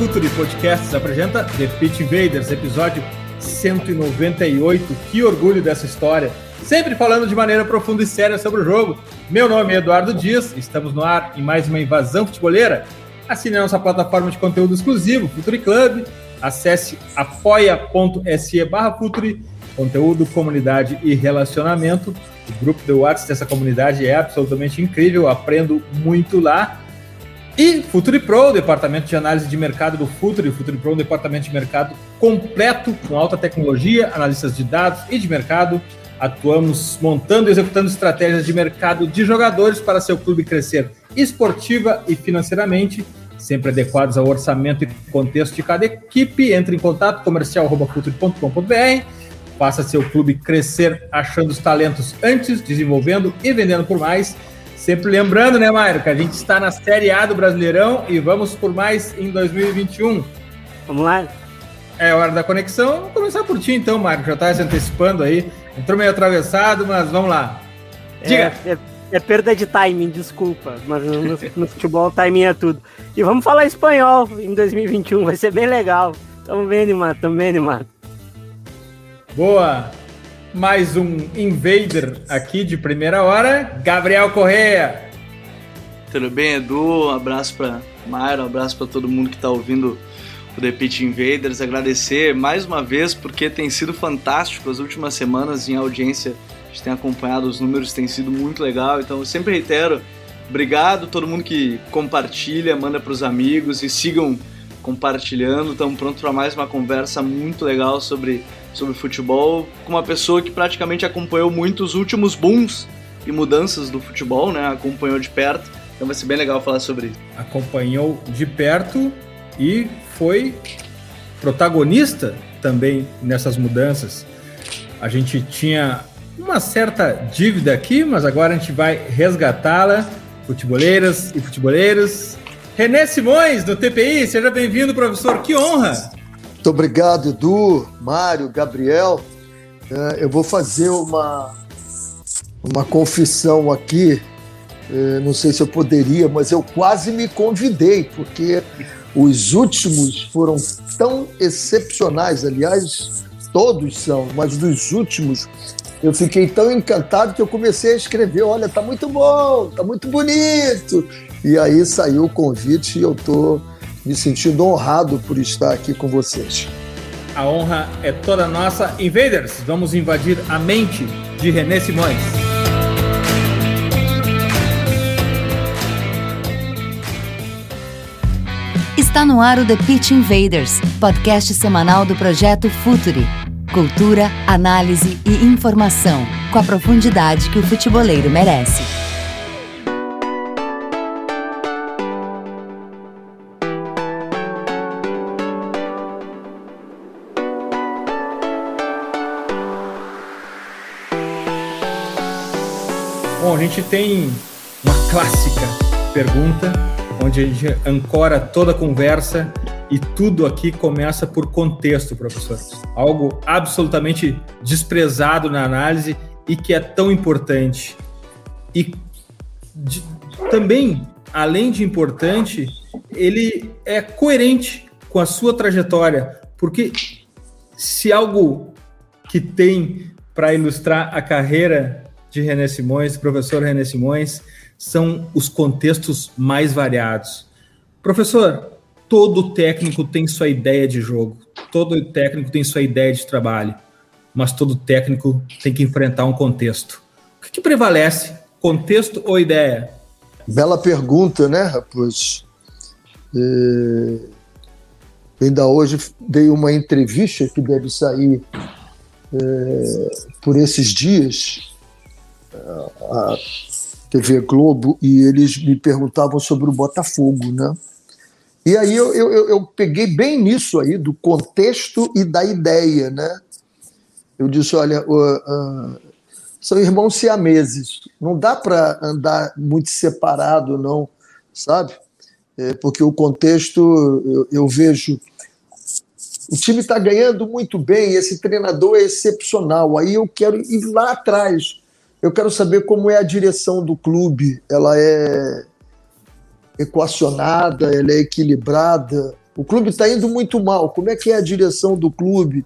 Futuri Podcasts apresenta The Pitch Invaders, episódio 198. Que orgulho dessa história! Sempre falando de maneira profunda e séria sobre o jogo. Meu nome é Eduardo Dias, estamos no ar em mais uma invasão futeboleira. Assine a nossa plataforma de conteúdo exclusivo, Futuri Club. Acesse apoia.se barra Futuri, conteúdo, comunidade e relacionamento. O grupo do WhatsApp dessa comunidade é absolutamente incrível, aprendo muito lá. E Futuri Pro, o departamento de análise de mercado do Futuri. O Futuri Pro um departamento de mercado completo, com alta tecnologia, analistas de dados e de mercado. Atuamos montando e executando estratégias de mercado de jogadores para seu clube crescer esportiva e financeiramente, sempre adequados ao orçamento e contexto de cada equipe. Entre em contato comercial.futuri.com.br. Faça seu clube crescer achando os talentos antes, desenvolvendo e vendendo por mais. Sempre lembrando, né, Mairo, que a gente está na Série A do Brasileirão e vamos por mais em 2021. Vamos lá? É hora da conexão. Vamos começar por ti então, Mário, já está se antecipando aí. Entrou meio atravessado, mas vamos lá. Diga. É, é, é perda de timing, desculpa, mas no, no futebol timing é tudo. E vamos falar espanhol em 2021, vai ser bem legal. Tamo bem animado, tamo bem animado. Boa! Mais um Invader aqui de primeira hora, Gabriel Correia. Tudo bem, Edu? Um abraço para Mayra, um abraço para todo mundo que está ouvindo o The Pitch Invaders. Agradecer mais uma vez porque tem sido fantástico as últimas semanas em audiência. A gente tem acompanhado os números, tem sido muito legal. Então eu sempre reitero, obrigado a todo mundo que compartilha, manda para os amigos e sigam compartilhando. Estamos prontos para mais uma conversa muito legal sobre sobre futebol com uma pessoa que praticamente acompanhou muito os últimos booms e mudanças do futebol, né? Acompanhou de perto. Então vai ser bem legal falar sobre isso. Acompanhou de perto e foi protagonista também nessas mudanças. A gente tinha uma certa dívida aqui, mas agora a gente vai resgatá-la. Futeboleiras e futeboleiros. René Simões, do TPI, seja bem-vindo, professor. Que honra! Muito obrigado, Edu, Mário, Gabriel. É, eu vou fazer uma, uma confissão aqui. É, não sei se eu poderia, mas eu quase me convidei, porque os últimos foram tão excepcionais. Aliás, todos são, mas dos últimos eu fiquei tão encantado que eu comecei a escrever: olha, tá muito bom, tá muito bonito. E aí saiu o convite e eu tô me sentindo honrado por estar aqui com vocês. A honra é toda nossa. Invaders, vamos invadir a mente de René Simões. Está no ar o The Pitch Invaders, podcast semanal do projeto Futuri. Cultura, análise e informação, com a profundidade que o futeboleiro merece. Gente tem uma clássica pergunta, onde a gente ancora toda a conversa e tudo aqui começa por contexto, professor. Algo absolutamente desprezado na análise e que é tão importante. E de, também, além de importante, ele é coerente com a sua trajetória, porque se algo que tem para ilustrar a carreira de René Simões, professor René Simões, são os contextos mais variados. Professor, todo técnico tem sua ideia de jogo, todo técnico tem sua ideia de trabalho, mas todo técnico tem que enfrentar um contexto. O que, que prevalece, contexto ou ideia? Bela pergunta, né, rapaz? É... Ainda hoje dei uma entrevista que deve sair é, por esses dias a TV Globo e eles me perguntavam sobre o Botafogo, né? E aí eu, eu, eu peguei bem nisso aí, do contexto e da ideia, né? Eu disse, olha, uh, uh, são irmãos siameses, não dá para andar muito separado, não, sabe? É, porque o contexto, eu, eu vejo, o time está ganhando muito bem, esse treinador é excepcional, aí eu quero ir lá atrás, eu quero saber como é a direção do clube, ela é equacionada, ela é equilibrada. O clube está indo muito mal. Como é que é a direção do clube?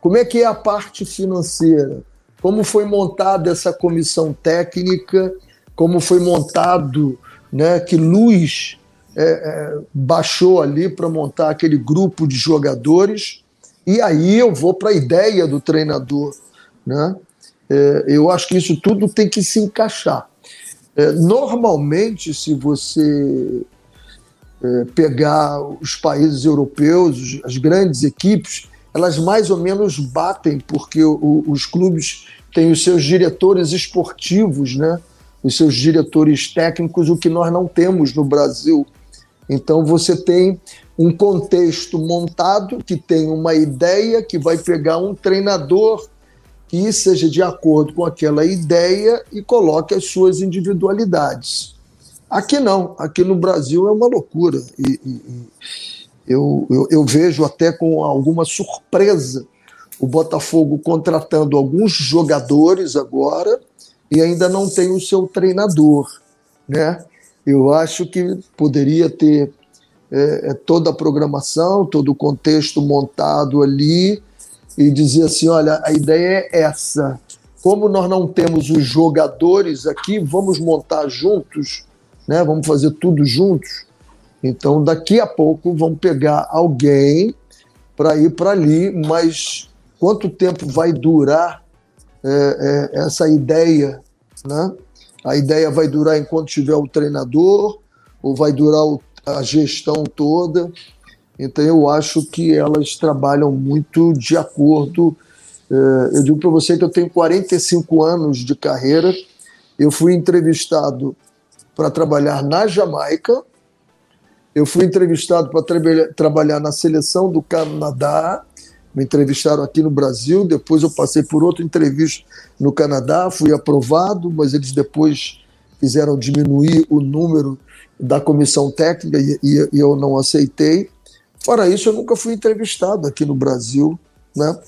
Como é que é a parte financeira? Como foi montada essa comissão técnica? Como foi montado, né? Que luz é, é, baixou ali para montar aquele grupo de jogadores? E aí eu vou para a ideia do treinador, né? É, eu acho que isso tudo tem que se encaixar. É, normalmente, se você é, pegar os países europeus, as grandes equipes, elas mais ou menos batem, porque os clubes têm os seus diretores esportivos, né? os seus diretores técnicos, o que nós não temos no Brasil. Então você tem um contexto montado que tem uma ideia que vai pegar um treinador que seja de acordo com aquela ideia e coloque as suas individualidades. Aqui não, aqui no Brasil é uma loucura. E, e, eu, eu, eu vejo até com alguma surpresa o Botafogo contratando alguns jogadores agora e ainda não tem o seu treinador. Né? Eu acho que poderia ter é, é toda a programação, todo o contexto montado ali e dizer assim: olha, a ideia é essa. Como nós não temos os jogadores aqui, vamos montar juntos, né? vamos fazer tudo juntos. Então, daqui a pouco, vamos pegar alguém para ir para ali, mas quanto tempo vai durar é, é, essa ideia? Né? A ideia vai durar enquanto tiver o treinador, ou vai durar o, a gestão toda? Então eu acho que elas trabalham muito de acordo. É, eu digo para você que eu tenho 45 anos de carreira. Eu fui entrevistado para trabalhar na Jamaica. Eu fui entrevistado para tra trabalhar na seleção do Canadá. Me entrevistaram aqui no Brasil. Depois eu passei por outra entrevista no Canadá. Fui aprovado, mas eles depois fizeram diminuir o número da comissão técnica e, e eu não aceitei. Fora isso, eu nunca fui entrevistado aqui no Brasil, né?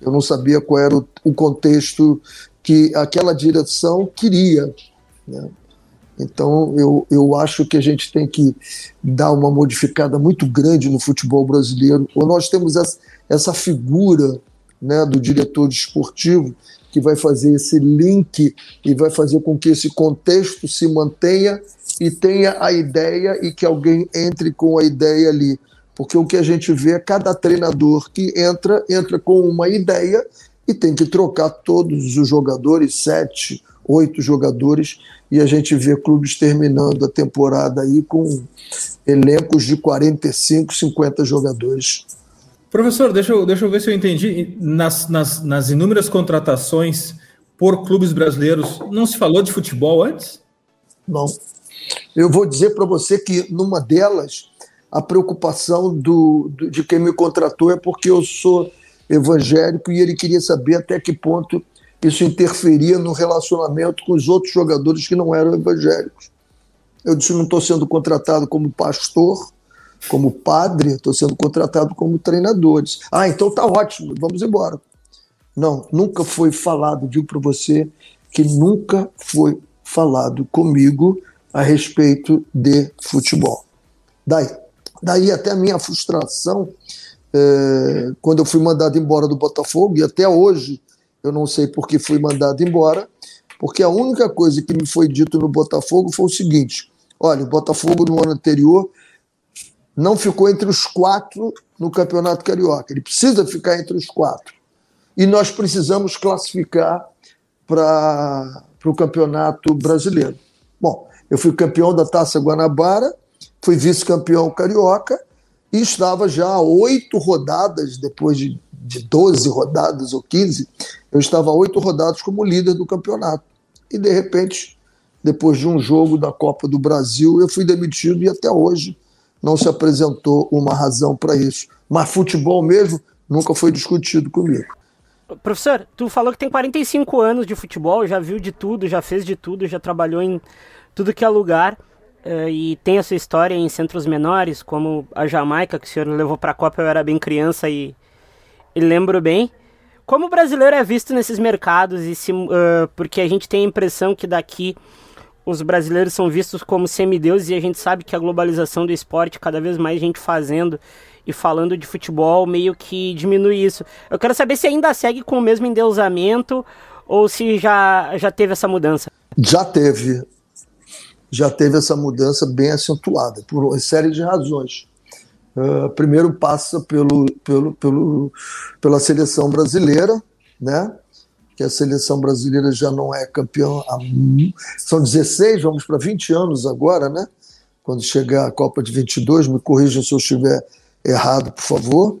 Eu não sabia qual era o, o contexto que aquela direção queria. Né? Então, eu, eu acho que a gente tem que dar uma modificada muito grande no futebol brasileiro. Ou nós temos essa, essa figura né, do diretor desportivo que vai fazer esse link e vai fazer com que esse contexto se mantenha e tenha a ideia e que alguém entre com a ideia ali. Porque o que a gente vê é cada treinador que entra, entra com uma ideia e tem que trocar todos os jogadores, sete, oito jogadores, e a gente vê clubes terminando a temporada aí com elencos de 45, 50 jogadores. Professor, deixa eu, deixa eu ver se eu entendi. Nas, nas, nas inúmeras contratações por clubes brasileiros, não se falou de futebol antes? Não. Eu vou dizer para você que numa delas a preocupação do, do, de quem me contratou é porque eu sou evangélico e ele queria saber até que ponto isso interferia no relacionamento com os outros jogadores que não eram evangélicos. Eu disse: não estou sendo contratado como pastor, como padre, estou sendo contratado como treinadores. Ah, então tá ótimo, vamos embora. Não, nunca foi falado, digo para você, que nunca foi falado comigo a respeito de futebol. Daí, Daí até a minha frustração, é, quando eu fui mandado embora do Botafogo, e até hoje eu não sei por que fui mandado embora, porque a única coisa que me foi dito no Botafogo foi o seguinte: olha, o Botafogo no ano anterior não ficou entre os quatro no Campeonato Carioca, ele precisa ficar entre os quatro. E nós precisamos classificar para o Campeonato Brasileiro. Bom, eu fui campeão da Taça Guanabara fui vice-campeão carioca e estava já oito rodadas, depois de, de 12 rodadas ou 15, eu estava oito rodadas como líder do campeonato. E de repente, depois de um jogo da Copa do Brasil, eu fui demitido e até hoje não se apresentou uma razão para isso. Mas futebol mesmo nunca foi discutido comigo. Professor, tu falou que tem 45 anos de futebol, já viu de tudo, já fez de tudo, já trabalhou em tudo que é lugar uh, e tem a sua história em centros menores, como a Jamaica, que o senhor levou para a Copa, eu era bem criança e, e lembro bem. Como o brasileiro é visto nesses mercados e se, uh, porque a gente tem a impressão que daqui os brasileiros são vistos como semideuses e a gente sabe que a globalização do esporte, cada vez mais gente fazendo e falando de futebol meio que diminui isso. Eu quero saber se ainda segue com o mesmo endeusamento ou se já, já teve essa mudança. Já teve. Já teve essa mudança bem acentuada, por uma série de razões. Uh, primeiro passa pelo, pelo, pelo, pela seleção brasileira, né? que a seleção brasileira já não é campeã há são 16, vamos para 20 anos agora, né? Quando chegar a Copa de 22, me corrija se eu estiver errado, por favor.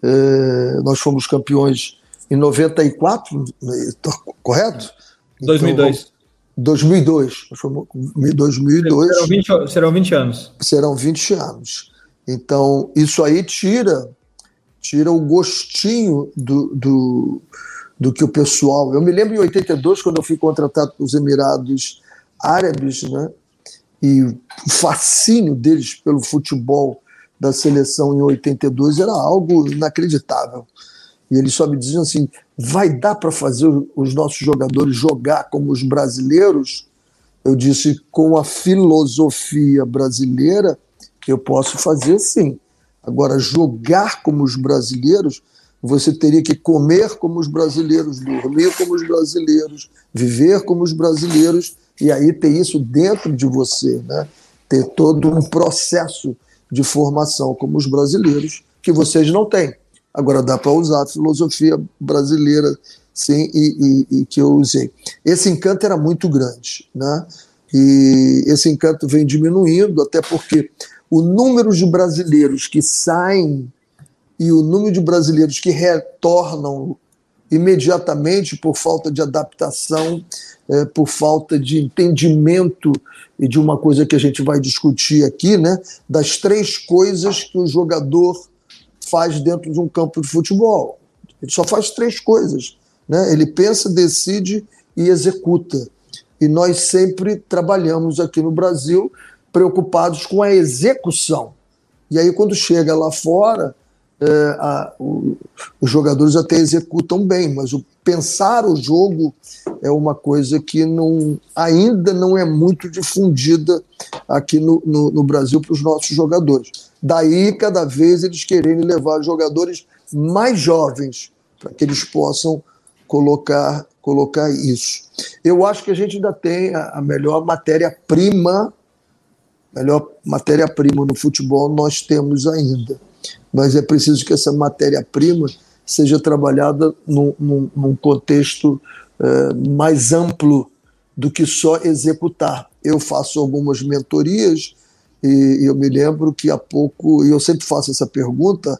É, nós fomos campeões em 94, correto? 2002. Então, 2002. Nós fomos em 2002. Serão 20, serão 20 anos. Serão 20 anos. Então, isso aí tira tira o gostinho do, do, do que o pessoal. Eu me lembro em 82, quando eu fui contratado pelos Emirados Árabes, né? E o fascínio deles pelo futebol da seleção em 82 era algo inacreditável. E eles só me diziam assim: vai dar para fazer os nossos jogadores jogar como os brasileiros? Eu disse: com a filosofia brasileira, eu posso fazer sim. Agora, jogar como os brasileiros, você teria que comer como os brasileiros, dormir como os brasileiros, viver como os brasileiros, e aí ter isso dentro de você, né? ter todo um processo de formação como os brasileiros, que vocês não têm. Agora dá para usar a filosofia brasileira, sim, e, e, e, que eu usei. Esse encanto era muito grande, né? E esse encanto vem diminuindo, até porque o número de brasileiros que saem e o número de brasileiros que retornam imediatamente por falta de adaptação, é, por falta de entendimento e de uma coisa que a gente vai discutir aqui, né, das três coisas que o jogador faz dentro de um campo de futebol. Ele só faz três coisas. Né? Ele pensa, decide e executa. E nós sempre trabalhamos aqui no Brasil preocupados com a execução. E aí, quando chega lá fora, é, a, o, os jogadores até executam bem, mas o pensar o jogo é uma coisa que não, ainda não é muito difundida aqui no, no, no Brasil para os nossos jogadores. Daí, cada vez eles querem levar jogadores mais jovens para que eles possam colocar, colocar isso. Eu acho que a gente ainda tem a, a melhor matéria-prima, melhor matéria-prima no futebol nós temos ainda mas é preciso que essa matéria-prima seja trabalhada num, num, num contexto é, mais amplo do que só executar. Eu faço algumas mentorias e eu me lembro que há pouco, e eu sempre faço essa pergunta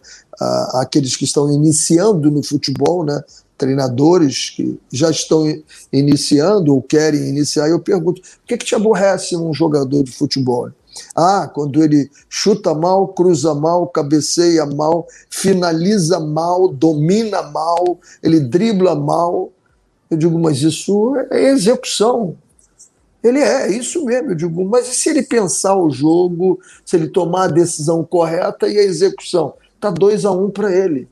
àqueles que estão iniciando no futebol, né, treinadores que já estão iniciando ou querem iniciar, eu pergunto: o que, que te aborrece um jogador de futebol? Ah, quando ele chuta mal, cruza mal, cabeceia mal, finaliza mal, domina mal, ele dribla mal. Eu digo, mas isso é execução. Ele é, é isso mesmo. Eu digo, mas e se ele pensar o jogo, se ele tomar a decisão correta e a execução? Está 2 a 1 um para ele.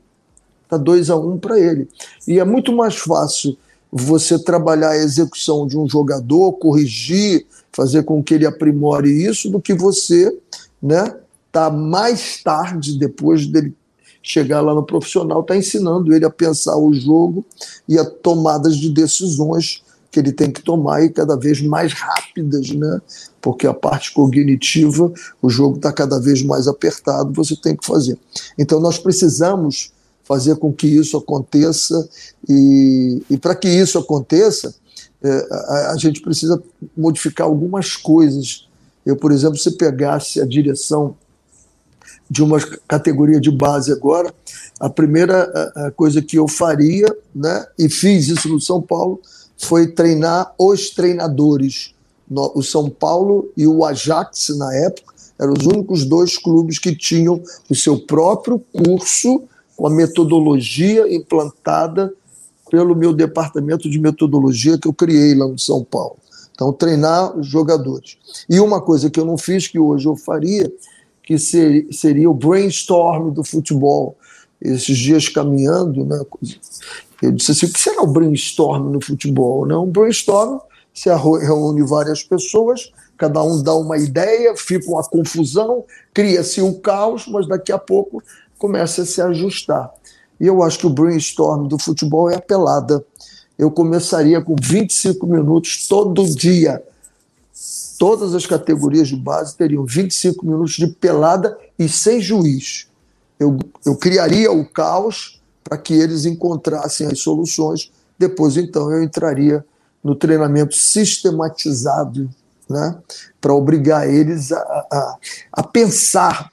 Está 2 a 1 um para ele. E é muito mais fácil você trabalhar a execução de um jogador, corrigir, fazer com que ele aprimore isso, do que você né, tá mais tarde, depois dele chegar lá no profissional, tá ensinando ele a pensar o jogo e a tomadas de decisões que ele tem que tomar e cada vez mais rápidas, né? Porque a parte cognitiva, o jogo está cada vez mais apertado, você tem que fazer. Então nós precisamos fazer com que isso aconteça e, e para que isso aconteça, é, a, a, gente precisa modificar algumas coisas. Eu, por exemplo, se pegasse a direção de uma categoria de base agora, a primeira coisa que eu faria, né, e fiz isso no São Paulo, foi treinar os treinadores. O São Paulo e o Ajax, na época, Eram os únicos dois clubes que tinham o seu próprio curso com a metodologia implantada pelo meu departamento de metodologia que eu criei lá no São Paulo. Então, treinar os jogadores. E uma coisa que eu não fiz, que hoje eu faria, que seria o brainstorm do futebol. Esses dias caminhando, né, eu disse assim: o que será o brainstorm no futebol? Né? Um brainstorm se reúne várias pessoas, cada um dá uma ideia, fica uma confusão, cria-se um caos, mas daqui a pouco começa a se ajustar. E eu acho que o brainstorm do futebol é a pelada. Eu começaria com 25 minutos todo dia. Todas as categorias de base teriam 25 minutos de pelada e sem juiz. Eu, eu criaria o caos para que eles encontrassem as soluções. Depois, então, eu entraria no treinamento sistematizado, né, para obrigar eles a, a, a pensar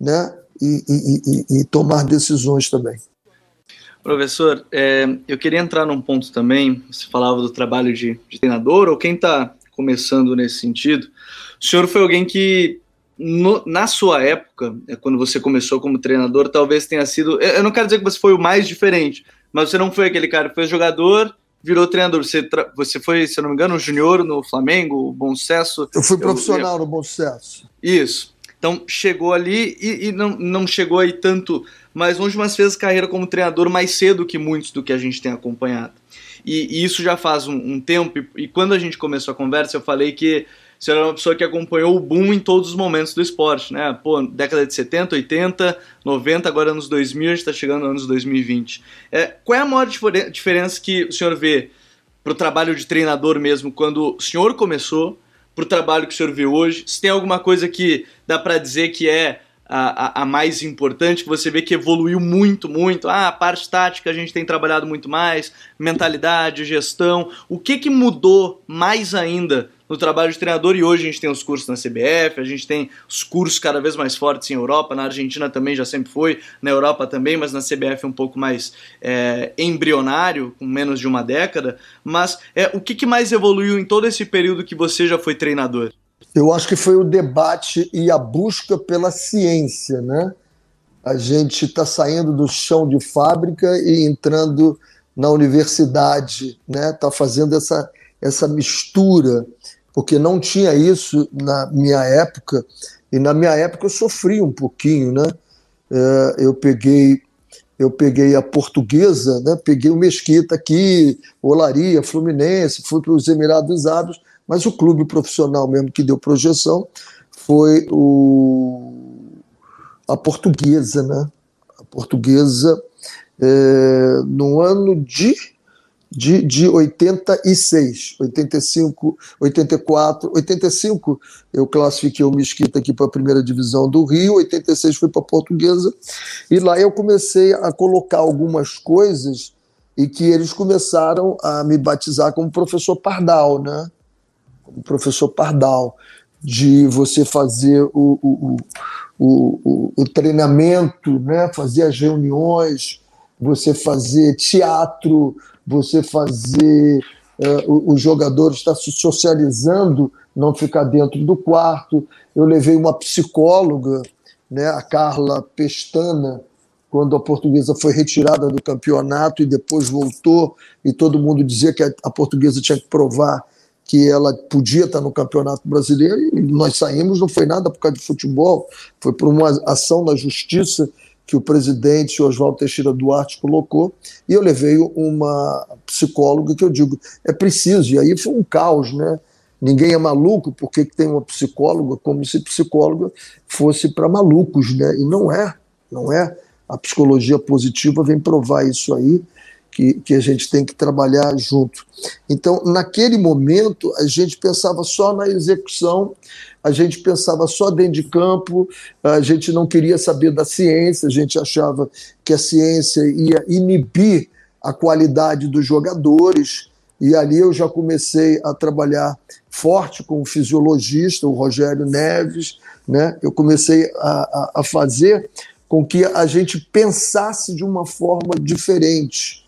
né, e, e, e, e, tomar decisões também. Professor, é, eu queria entrar num ponto também. Você falava do trabalho de, de treinador, ou quem está começando nesse sentido. O senhor foi alguém que, no, na sua época, é, quando você começou como treinador, talvez tenha sido. Eu não quero dizer que você foi o mais diferente, mas você não foi aquele cara que foi jogador virou treinador. Você, você foi, se eu não me engano, junior no Flamengo, Bom Sucesso. Eu fui profissional eu, no Bom Sucesso. Isso. Então chegou ali e, e, não, não chegou aí tanto mais longe, mas fez carreira como treinador mais cedo que muitos do que a gente tem acompanhado. E, e isso já faz um, um tempo, e, e quando a gente começou a conversa, eu falei que você era uma pessoa que acompanhou o boom em todos os momentos do esporte, né? Pô, década de 70, 80, 90, agora anos 2000, a gente está chegando anos 2020. É, qual é a maior diferença que o senhor vê para o trabalho de treinador mesmo, quando o senhor começou, para o trabalho que o senhor vê hoje? Se tem alguma coisa que dá para dizer que é a, a, mais importante, que você vê que evoluiu muito, muito. Ah, a parte tática a gente tem trabalhado muito mais, mentalidade, gestão. O que, que mudou mais ainda no trabalho de treinador e hoje a gente tem os cursos na CBF, a gente tem os cursos cada vez mais fortes em Europa, na Argentina também já sempre foi, na Europa também, mas na CBF um pouco mais é, embrionário, com menos de uma década. Mas é, o que, que mais evoluiu em todo esse período que você já foi treinador? Eu acho que foi o debate e a busca pela ciência, né? A gente está saindo do chão de fábrica e entrando na universidade, né? Está fazendo essa, essa mistura porque não tinha isso na minha época, e na minha época eu sofri um pouquinho, né? É, eu peguei eu peguei a portuguesa, né? peguei o Mesquita aqui, Olaria, Fluminense, fui para os Emirados Árabes, mas o clube profissional mesmo que deu projeção foi o, a portuguesa, né? A portuguesa é, no ano de de, de 86, 85, 84, 85 eu classifiquei o Mesquita aqui para a primeira divisão do Rio, 86 fui para a Portuguesa, e lá eu comecei a colocar algumas coisas e que eles começaram a me batizar como professor Pardal, né? Como professor Pardal, de você fazer o, o, o, o, o treinamento, né? fazer as reuniões, você fazer teatro, você fazer uh, os jogadores estar se socializando, não ficar dentro do quarto. Eu levei uma psicóloga, né, a Carla Pestana, quando a portuguesa foi retirada do campeonato e depois voltou, e todo mundo dizia que a portuguesa tinha que provar que ela podia estar no Campeonato Brasileiro, e nós saímos, não foi nada por causa de futebol, foi por uma ação na justiça que o presidente Oswaldo Teixeira Duarte colocou, e eu levei uma psicóloga que eu digo, é preciso, e aí foi um caos, né? Ninguém é maluco porque tem uma psicóloga, como se psicóloga fosse para malucos, né? E não é, não é. A psicologia positiva vem provar isso aí, que, que a gente tem que trabalhar junto. Então, naquele momento, a gente pensava só na execução a gente pensava só dentro de campo, a gente não queria saber da ciência, a gente achava que a ciência ia inibir a qualidade dos jogadores, e ali eu já comecei a trabalhar forte com o fisiologista, o Rogério Neves, né? eu comecei a, a, a fazer com que a gente pensasse de uma forma diferente,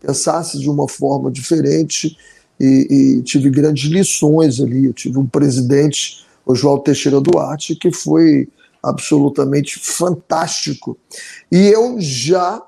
pensasse de uma forma diferente, e, e tive grandes lições ali. Eu tive um presidente Oswaldo Teixeira Duarte, que foi absolutamente fantástico. E eu já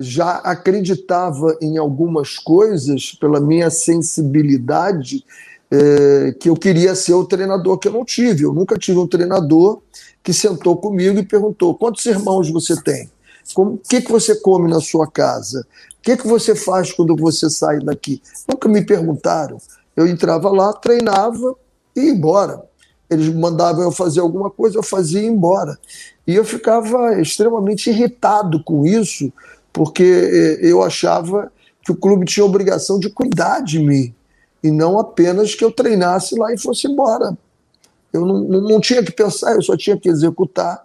já acreditava em algumas coisas pela minha sensibilidade é, que eu queria ser o treinador que eu não tive. Eu nunca tive um treinador que sentou comigo e perguntou: quantos irmãos você tem? O que, que você come na sua casa? O que, que você faz quando você sai daqui? Nunca me perguntaram. Eu entrava lá, treinava e ia embora. Eles mandavam eu fazer alguma coisa, eu fazia e ia embora. E eu ficava extremamente irritado com isso, porque eh, eu achava que o clube tinha obrigação de cuidar de mim e não apenas que eu treinasse lá e fosse embora. Eu não, não, não tinha que pensar, eu só tinha que executar.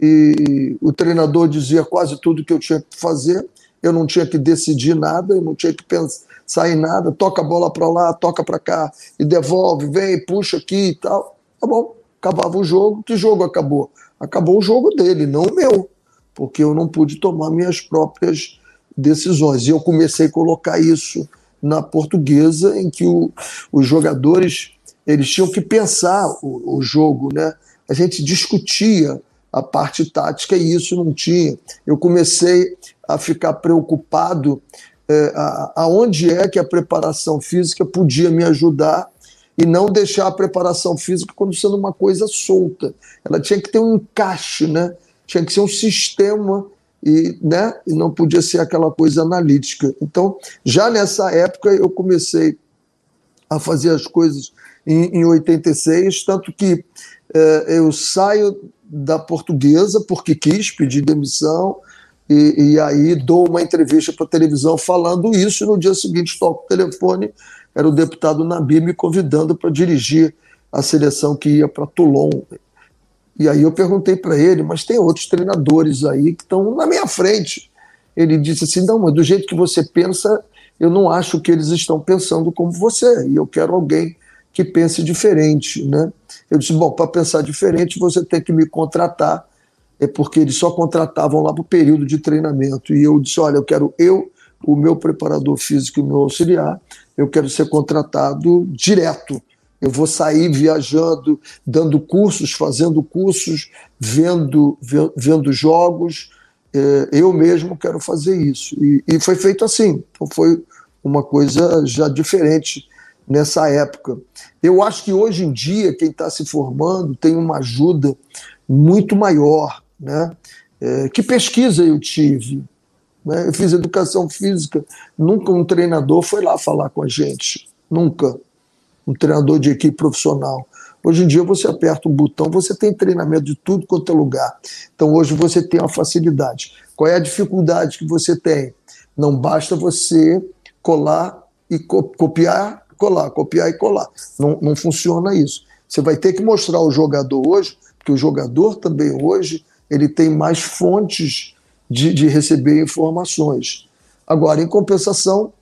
E o treinador dizia quase tudo que eu tinha que fazer, eu não tinha que decidir nada, eu não tinha que pensar em nada, toca a bola para lá, toca para cá, e devolve, vem, puxa aqui e tal. Tá bom, acabava o jogo, que jogo acabou? Acabou o jogo dele, não o meu, porque eu não pude tomar minhas próprias decisões. E eu comecei a colocar isso na portuguesa, em que o, os jogadores eles tinham que pensar o, o, jogo, né? A gente discutia a parte tática e isso não tinha. Eu comecei a ficar preocupado é, aonde é que a preparação física podia me ajudar e não deixar a preparação física como sendo uma coisa solta. Ela tinha que ter um encaixe, né? Tinha que ser um sistema e, né, e não podia ser aquela coisa analítica. Então, já nessa época, eu comecei a fazer as coisas em, em 86, tanto que eh, eu saio da portuguesa porque quis pedir demissão, e, e aí dou uma entrevista para a televisão falando isso, e no dia seguinte toco o telefone, era o deputado Nabi me convidando para dirigir a seleção que ia para Toulon e aí eu perguntei para ele, mas tem outros treinadores aí que estão na minha frente. Ele disse assim: não, mas do jeito que você pensa, eu não acho que eles estão pensando como você, e eu quero alguém que pense diferente. Né? Eu disse: bom, para pensar diferente, você tem que me contratar, é porque eles só contratavam lá para o período de treinamento. E eu disse: olha, eu quero eu, o meu preparador físico e o meu auxiliar, eu quero ser contratado direto eu vou sair viajando, dando cursos, fazendo cursos, vendo, vendo jogos. É, eu mesmo quero fazer isso. E, e foi feito assim. Então foi uma coisa já diferente nessa época. Eu acho que hoje em dia, quem está se formando tem uma ajuda muito maior. Né? É, que pesquisa eu tive? Né? Eu fiz educação física, nunca um treinador foi lá falar com a gente. Nunca um treinador de equipe profissional. Hoje em dia você aperta um botão, você tem treinamento de tudo quanto é lugar. Então hoje você tem uma facilidade. Qual é a dificuldade que você tem? Não basta você colar e co copiar, colar, copiar e colar. Não, não funciona isso. Você vai ter que mostrar ao jogador hoje, porque o jogador também hoje ele tem mais fontes de, de receber informações. Agora, em compensação,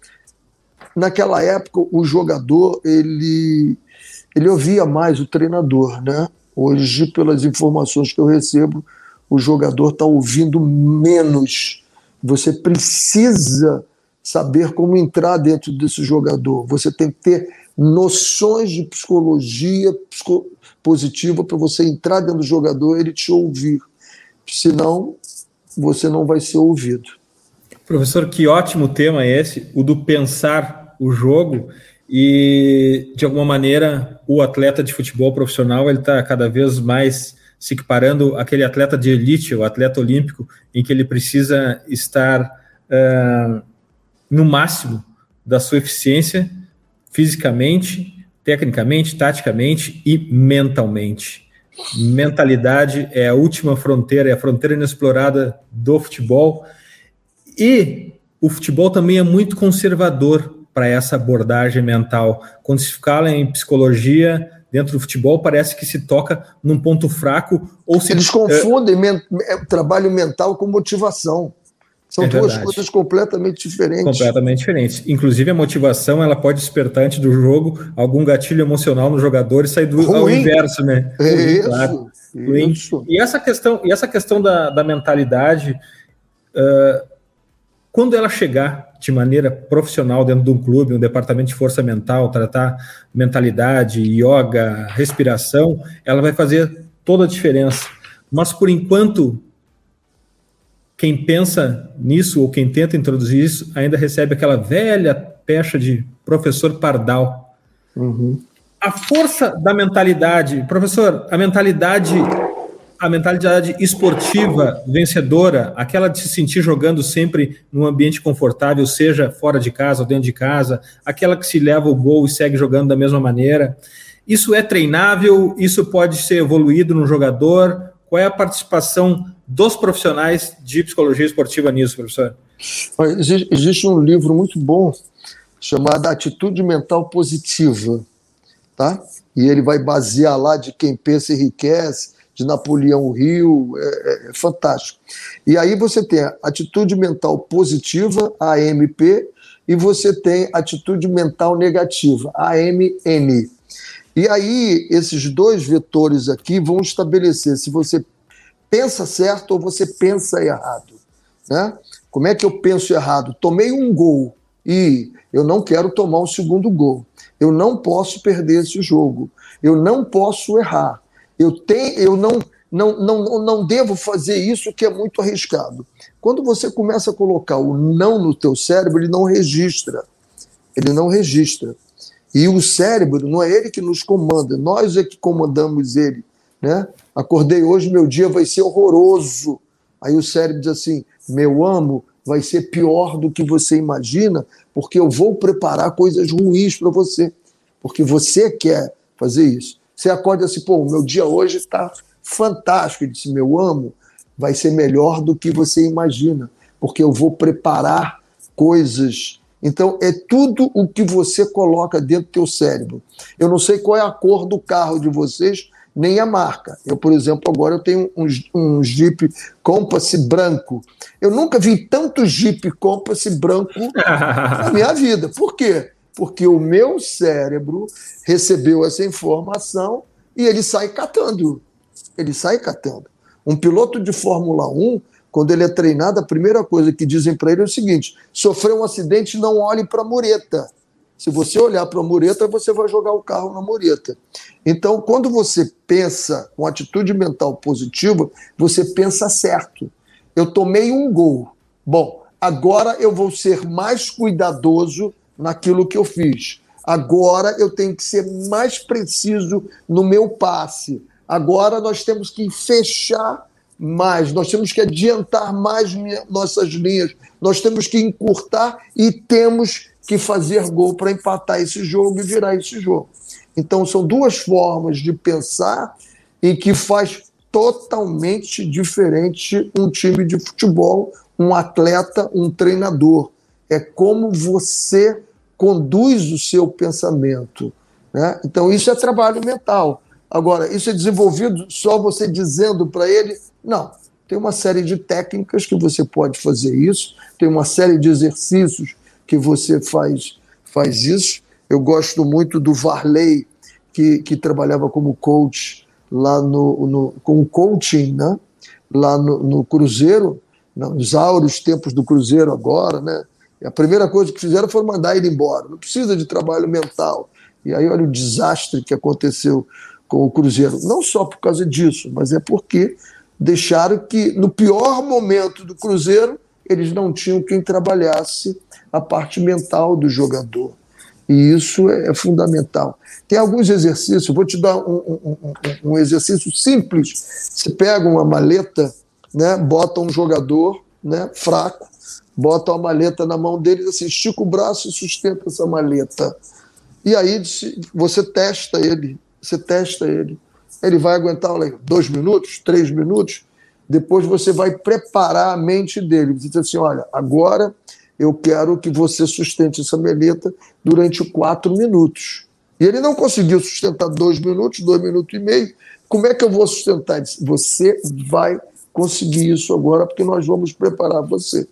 naquela época o jogador ele ele ouvia mais o treinador, né? Hoje, pelas informações que eu recebo, o jogador está ouvindo menos. Você precisa saber como entrar dentro desse jogador. Você tem que ter noções de psicologia positiva para você entrar dentro do jogador e ele te ouvir. Senão, você não vai ser ouvido. Professor, que ótimo tema esse, o do pensar o jogo e de alguma maneira o atleta de futebol profissional ele está cada vez mais se equiparando aquele atleta de elite, o atleta olímpico, em que ele precisa estar uh, no máximo da sua eficiência fisicamente, tecnicamente, taticamente e mentalmente. Mentalidade é a última fronteira, é a fronteira inexplorada do futebol. E o futebol também é muito conservador para essa abordagem mental. Quando se fala em psicologia dentro do futebol, parece que se toca num ponto fraco ou se eles confundem é, trabalho mental com motivação. São é duas coisas completamente diferentes. Completamente diferentes. Inclusive, a motivação ela pode despertar antes do jogo algum gatilho emocional no jogador e sair do Ruim. ao inverso, né? É Ruim, isso, claro. isso. E essa questão, e essa questão da, da mentalidade. Uh, quando ela chegar de maneira profissional dentro de um clube, um departamento de força mental, tratar mentalidade, yoga, respiração, ela vai fazer toda a diferença. Mas por enquanto, quem pensa nisso ou quem tenta introduzir isso ainda recebe aquela velha pecha de professor pardal. Uhum. A força da mentalidade, professor, a mentalidade a mentalidade esportiva vencedora, aquela de se sentir jogando sempre num ambiente confortável, seja fora de casa ou dentro de casa, aquela que se leva o gol e segue jogando da mesma maneira. Isso é treinável? Isso pode ser evoluído no jogador? Qual é a participação dos profissionais de psicologia esportiva nisso, professor? Existe um livro muito bom chamado Atitude Mental Positiva, tá? E ele vai basear lá de quem pensa enriquece, de Napoleão Hill, é, é, é fantástico. E aí você tem atitude mental positiva, AMP, e você tem atitude mental negativa, AMN. E aí esses dois vetores aqui vão estabelecer se você pensa certo ou você pensa errado. Né? Como é que eu penso errado? Tomei um gol e eu não quero tomar um segundo gol. Eu não posso perder esse jogo. Eu não posso errar. Eu, tenho, eu não, não, não, não devo fazer isso que é muito arriscado. Quando você começa a colocar o não no teu cérebro, ele não registra. Ele não registra. E o cérebro não é ele que nos comanda, nós é que comandamos ele. Né? Acordei hoje, meu dia vai ser horroroso. Aí o cérebro diz assim: meu amo, vai ser pior do que você imagina, porque eu vou preparar coisas ruins para você, porque você quer fazer isso. Você acorda assim, pô, meu dia hoje está fantástico. Ele disse, meu amo, vai ser melhor do que você imagina, porque eu vou preparar coisas. Então, é tudo o que você coloca dentro do teu cérebro. Eu não sei qual é a cor do carro de vocês, nem a marca. Eu, por exemplo, agora eu tenho um, um Jeep Compass branco. Eu nunca vi tanto Jeep Compass branco na minha vida. Por quê? porque o meu cérebro recebeu essa informação e ele sai catando. Ele sai catando. Um piloto de Fórmula 1, quando ele é treinado, a primeira coisa que dizem para ele é o seguinte: sofreu um acidente, não olhe para a mureta. Se você olhar para a mureta, você vai jogar o carro na mureta. Então, quando você pensa com atitude mental positiva, você pensa certo. Eu tomei um gol. Bom, agora eu vou ser mais cuidadoso naquilo que eu fiz. Agora eu tenho que ser mais preciso no meu passe. Agora nós temos que fechar mais, nós temos que adiantar mais nossas linhas, nós temos que encurtar e temos que fazer gol para empatar esse jogo e virar esse jogo. Então são duas formas de pensar e que faz totalmente diferente um time de futebol, um atleta, um treinador. É como você conduz o seu pensamento. Né? Então, isso é trabalho mental. Agora, isso é desenvolvido só você dizendo para ele? Não. Tem uma série de técnicas que você pode fazer isso, tem uma série de exercícios que você faz, faz isso. Eu gosto muito do Varley, que, que trabalhava como coach lá no, no com coaching, né? lá no, no Cruzeiro, nos áureos tempos do Cruzeiro agora, né? E a primeira coisa que fizeram foi mandar ele embora. Não precisa de trabalho mental. E aí olha o desastre que aconteceu com o Cruzeiro. Não só por causa disso, mas é porque deixaram que, no pior momento do Cruzeiro, eles não tinham quem trabalhasse a parte mental do jogador. E isso é fundamental. Tem alguns exercícios, vou te dar um, um, um, um exercício simples. Você pega uma maleta, né, bota um jogador né, fraco, bota a maleta na mão deles, assim, estica o braço e sustenta essa maleta. E aí você testa ele, você testa ele. Ele vai aguentar dois minutos, três minutos. Depois você vai preparar a mente dele. Você diz assim: olha, agora eu quero que você sustente essa maleta durante quatro minutos. E ele não conseguiu sustentar dois minutos, dois minutos e meio. Como é que eu vou sustentar? Você vai conseguir isso agora, porque nós vamos preparar você.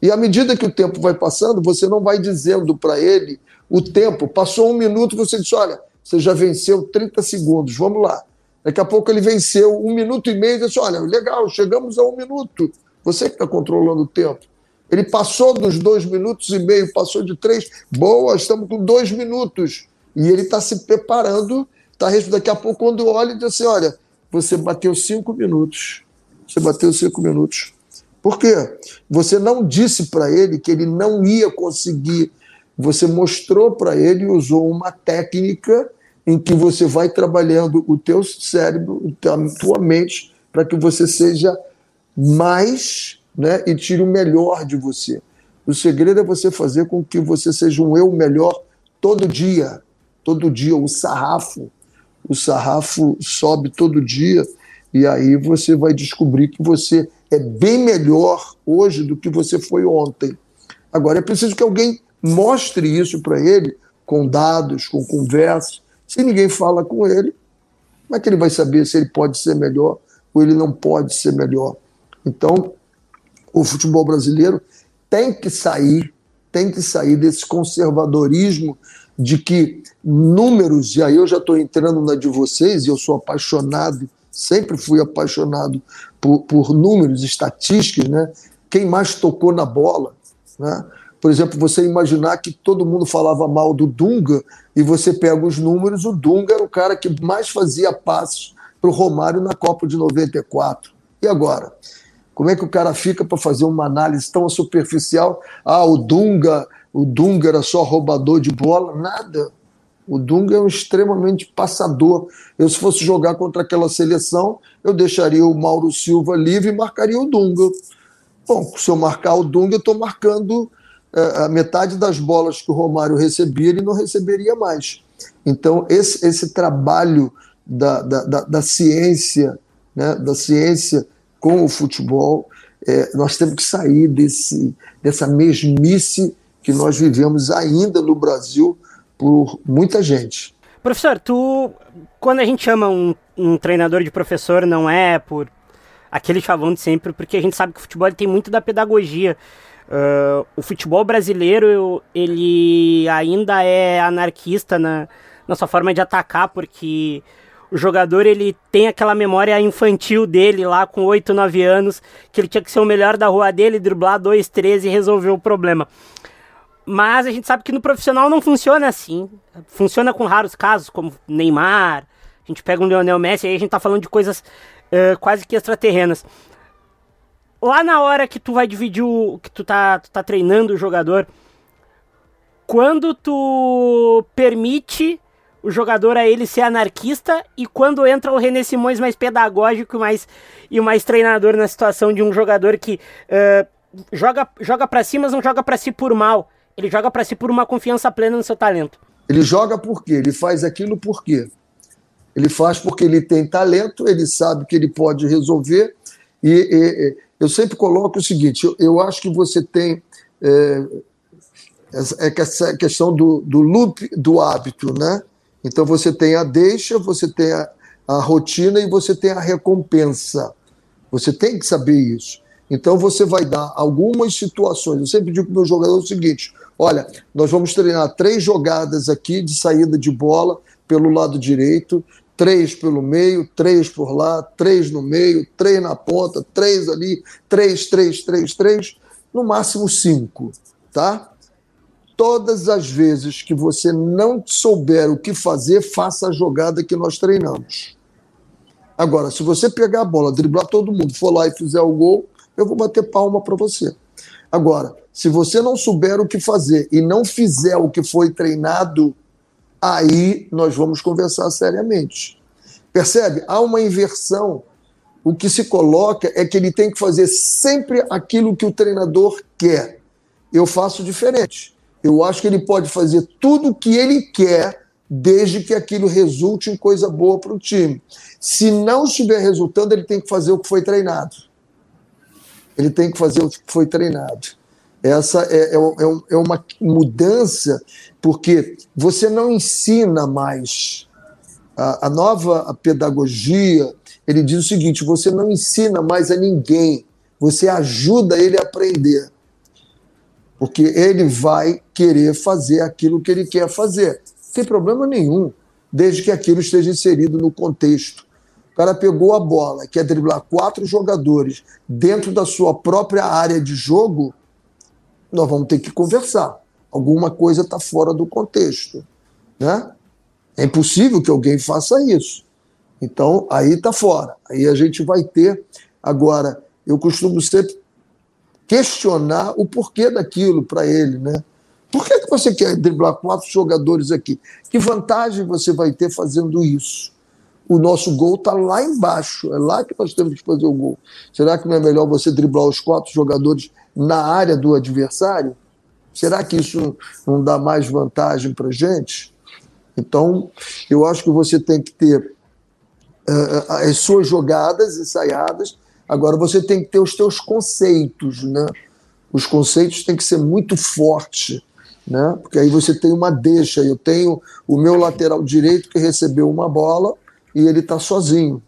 E à medida que o tempo vai passando, você não vai dizendo para ele o tempo. Passou um minuto, você diz: olha, você já venceu 30 segundos, vamos lá. Daqui a pouco ele venceu um minuto e meio e disse: olha, legal, chegamos a um minuto. Você que está controlando o tempo. Ele passou dos dois minutos e meio, passou de três. Boa, estamos com dois minutos. E ele está se preparando. Tá, daqui a pouco, quando olha, diz assim: olha, você bateu cinco minutos. Você bateu cinco minutos. Por quê? Você não disse para ele que ele não ia conseguir. Você mostrou para ele usou uma técnica em que você vai trabalhando o teu cérebro, a tua mente, para que você seja mais né, e tire o melhor de você. O segredo é você fazer com que você seja um eu melhor todo dia. Todo dia, o sarrafo. O sarrafo sobe todo dia e aí você vai descobrir que você é bem melhor hoje do que você foi ontem. Agora é preciso que alguém mostre isso para ele com dados, com conversas, se ninguém fala com ele, como é que ele vai saber se ele pode ser melhor ou ele não pode ser melhor? Então, o futebol brasileiro tem que sair, tem que sair desse conservadorismo de que números, e aí eu já estou entrando na de vocês, e eu sou apaixonado, sempre fui apaixonado por, por números, estatísticas, né? Quem mais tocou na bola, né? Por exemplo, você imaginar que todo mundo falava mal do Dunga e você pega os números, o Dunga era o cara que mais fazia passos para o Romário na Copa de 94. E agora? Como é que o cara fica para fazer uma análise tão superficial? Ah, o Dunga, o Dunga era só roubador de bola? Nada. O Dunga é um extremamente passador. Eu, se fosse jogar contra aquela seleção, eu deixaria o Mauro Silva livre e marcaria o Dunga. Bom, se eu marcar o Dunga, eu estou marcando é, a metade das bolas que o Romário recebia, ele não receberia mais. Então, esse, esse trabalho da, da, da, da ciência, né, da ciência com o futebol, é, nós temos que sair desse, dessa mesmice que nós vivemos ainda no Brasil por muita gente. Professor, tu, quando a gente chama um, um treinador de professor, não é por aquele chavão de sempre, porque a gente sabe que o futebol tem muito da pedagogia. Uh, o futebol brasileiro ele ainda é anarquista na, na sua forma de atacar, porque o jogador ele tem aquela memória infantil dele lá com 8, 9 anos, que ele tinha que ser o melhor da rua dele, driblar 2, 3 e resolver o problema. Mas a gente sabe que no profissional não funciona assim. Funciona com raros casos, como Neymar. A gente pega um Lionel Messi, aí a gente tá falando de coisas uh, quase que extraterrenas lá na hora que tu vai dividir o. que tu tá, tu tá treinando o jogador, quando tu permite o jogador a ele ser anarquista e quando entra o René Simões mais pedagógico mais, e mais treinador na situação de um jogador que uh, joga, joga para si, mas não joga para si por mal. Ele joga para si por uma confiança plena no seu talento. Ele joga por quê? Ele faz aquilo por quê? Ele faz porque ele tem talento, ele sabe que ele pode resolver e, e eu sempre coloco o seguinte: eu, eu acho que você tem é, essa questão do, do loop do hábito, né? Então você tem a deixa, você tem a, a rotina e você tem a recompensa. Você tem que saber isso. Então você vai dar algumas situações. Eu sempre digo para o meu jogador o seguinte: olha, nós vamos treinar três jogadas aqui de saída de bola pelo lado direito, três pelo meio, três por lá, três no meio, três na ponta, três ali, três, três, três, três, no máximo cinco, tá? Todas as vezes que você não souber o que fazer, faça a jogada que nós treinamos. Agora, se você pegar a bola, driblar todo mundo, for lá e fizer o gol, eu vou bater palma para você. Agora, se você não souber o que fazer e não fizer o que foi treinado, aí nós vamos conversar seriamente. Percebe? Há uma inversão. O que se coloca é que ele tem que fazer sempre aquilo que o treinador quer. Eu faço diferente. Eu acho que ele pode fazer tudo o que ele quer, desde que aquilo resulte em coisa boa para o time. Se não estiver resultando, ele tem que fazer o que foi treinado. Ele tem que fazer o que foi treinado. Essa é, é, é, é uma mudança, porque você não ensina mais. A, a nova pedagogia, ele diz o seguinte: você não ensina mais a ninguém, você ajuda ele a aprender. Porque ele vai querer fazer aquilo que ele quer fazer. Sem problema nenhum, desde que aquilo esteja inserido no contexto. O cara pegou a bola, quer driblar quatro jogadores dentro da sua própria área de jogo, nós vamos ter que conversar. Alguma coisa está fora do contexto. Né? É impossível que alguém faça isso. Então, aí está fora. Aí a gente vai ter. Agora, eu costumo sempre questionar o porquê daquilo para ele, né? Por que, que você quer driblar quatro jogadores aqui? Que vantagem você vai ter fazendo isso? O nosso gol está lá embaixo, é lá que nós temos que fazer o gol. Será que não é melhor você driblar os quatro jogadores na área do adversário? Será que isso não dá mais vantagem para gente? Então, eu acho que você tem que ter uh, as suas jogadas ensaiadas, agora você tem que ter os seus conceitos, né? Os conceitos têm que ser muito fortes, né? Porque aí você tem uma deixa. Eu tenho o meu lateral direito que recebeu uma bola e ele está sozinho.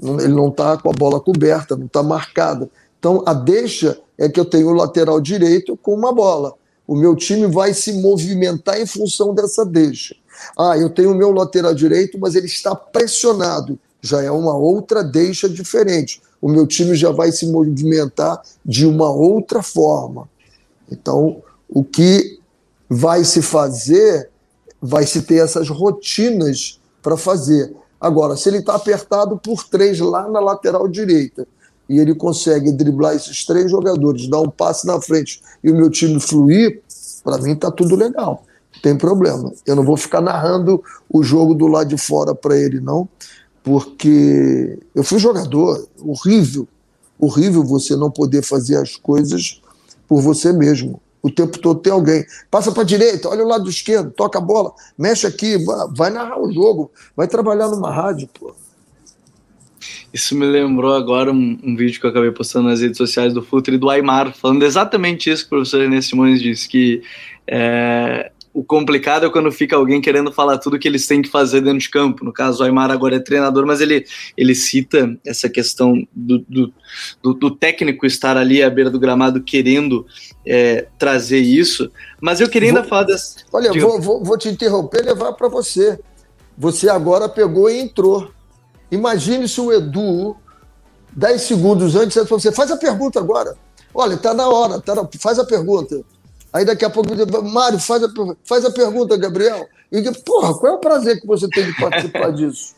Ele não está com a bola coberta, não está marcada. Então, a deixa é que eu tenho o lateral direito com uma bola. O meu time vai se movimentar em função dessa deixa. Ah, eu tenho o meu lateral direito, mas ele está pressionado. Já é uma outra deixa diferente. O meu time já vai se movimentar de uma outra forma. Então, o que vai se fazer, vai se ter essas rotinas para fazer. Agora, se ele está apertado por três lá na lateral direita e ele consegue driblar esses três jogadores, dar um passe na frente e o meu time fluir, para mim está tudo legal. Não tem problema. Eu não vou ficar narrando o jogo do lado de fora para ele, não, porque eu fui jogador, horrível, horrível você não poder fazer as coisas por você mesmo. O tempo todo tem alguém. Passa para a direita, olha o lado esquerdo, toca a bola, mexe aqui, vai narrar o jogo, vai trabalhar numa rádio, pô. Isso me lembrou agora um, um, vídeo que eu acabei postando nas redes sociais do Futre do Aymar, falando exatamente isso que o professor René Simões disse, que é, o complicado é quando fica alguém querendo falar tudo que eles têm que fazer dentro de campo. No caso, o Aymar agora é treinador, mas ele, ele cita essa questão do, do, do, do técnico estar ali à beira do gramado querendo é, trazer isso. Mas eu queria ainda vou, falar dessa. Olha, vou, vou, vou te interromper e levar para você. Você agora pegou e entrou. Imagine se o Edu, 10 segundos antes, você faz a pergunta agora. Olha, está na hora, tá na... faz a pergunta. Aí daqui a pouco, Mário, faz a, faz a pergunta, Gabriel. E porra, qual é o prazer que você tem de participar disso?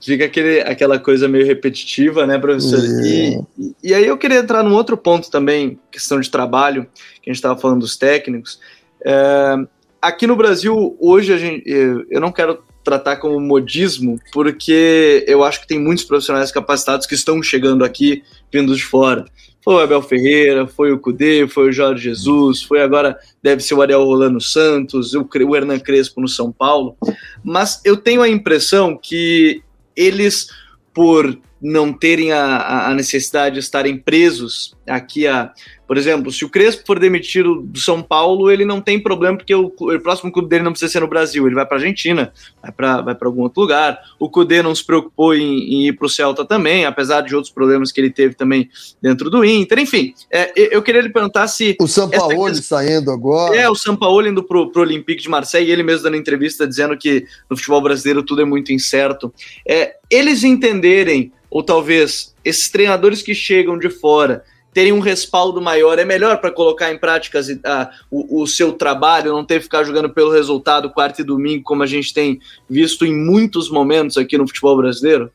Fica aquele, aquela coisa meio repetitiva, né, professor? É. E, e aí eu queria entrar num outro ponto também, questão de trabalho, que a gente estava falando dos técnicos. É, aqui no Brasil, hoje, a gente, eu não quero tratar como modismo, porque eu acho que tem muitos profissionais capacitados que estão chegando aqui vindos de fora. Foi o Abel Ferreira, foi o Cudê, foi o Jorge Jesus, foi agora, deve ser o Ariel Rolando Santos, o, o Hernan Crespo no São Paulo. Mas eu tenho a impressão que eles, por não terem a, a necessidade de estarem presos aqui a, por exemplo, se o Crespo for demitido do São Paulo, ele não tem problema porque o, o próximo clube dele não precisa ser no Brasil, ele vai para a Argentina, vai para vai algum outro lugar. O Cudê não se preocupou em, em ir para o Celta também, apesar de outros problemas que ele teve também dentro do Inter. Enfim, é, eu queria lhe perguntar se. O São Paulo questão... saindo agora. É, o São Paulo indo para o Olympique de Marseille, ele mesmo dando entrevista dizendo que no futebol brasileiro tudo é muito incerto. É, eles entenderem, ou talvez esses treinadores que chegam de fora terem um respaldo maior, é melhor para colocar em prática uh, o, o, seu trabalho, não ter que ficar jogando pelo resultado quarta e domingo, como a gente tem visto em muitos momentos aqui no futebol brasileiro?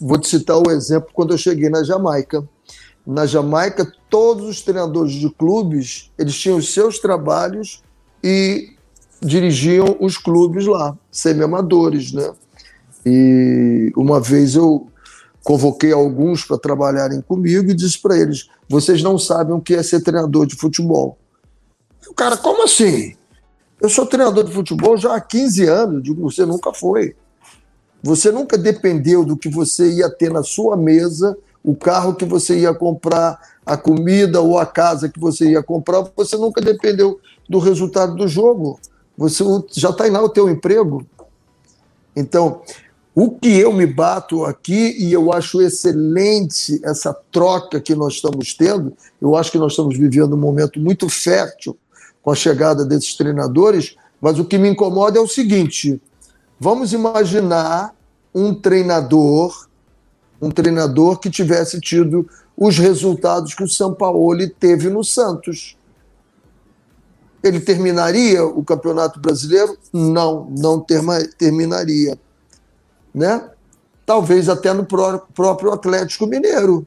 Vou te citar um exemplo quando eu cheguei na Jamaica. Na Jamaica, todos os treinadores de clubes, eles tinham os seus trabalhos e dirigiam os clubes lá, semi-amadores, né? E uma vez eu convoquei alguns para trabalharem comigo e disse para eles: vocês não sabem o que é ser treinador de futebol. o cara, como assim? Eu sou treinador de futebol já há 15 anos. Digo, você nunca foi. Você nunca dependeu do que você ia ter na sua mesa, o carro que você ia comprar, a comida ou a casa que você ia comprar. Você nunca dependeu do resultado do jogo. Você já está lá o teu emprego. Então, o que eu me bato aqui, e eu acho excelente essa troca que nós estamos tendo, eu acho que nós estamos vivendo um momento muito fértil com a chegada desses treinadores, mas o que me incomoda é o seguinte: vamos imaginar um treinador um treinador que tivesse tido os resultados que o São Paulo teve no Santos. Ele terminaria o Campeonato Brasileiro? Não, não terminaria. Né? Talvez até no próprio Atlético Mineiro.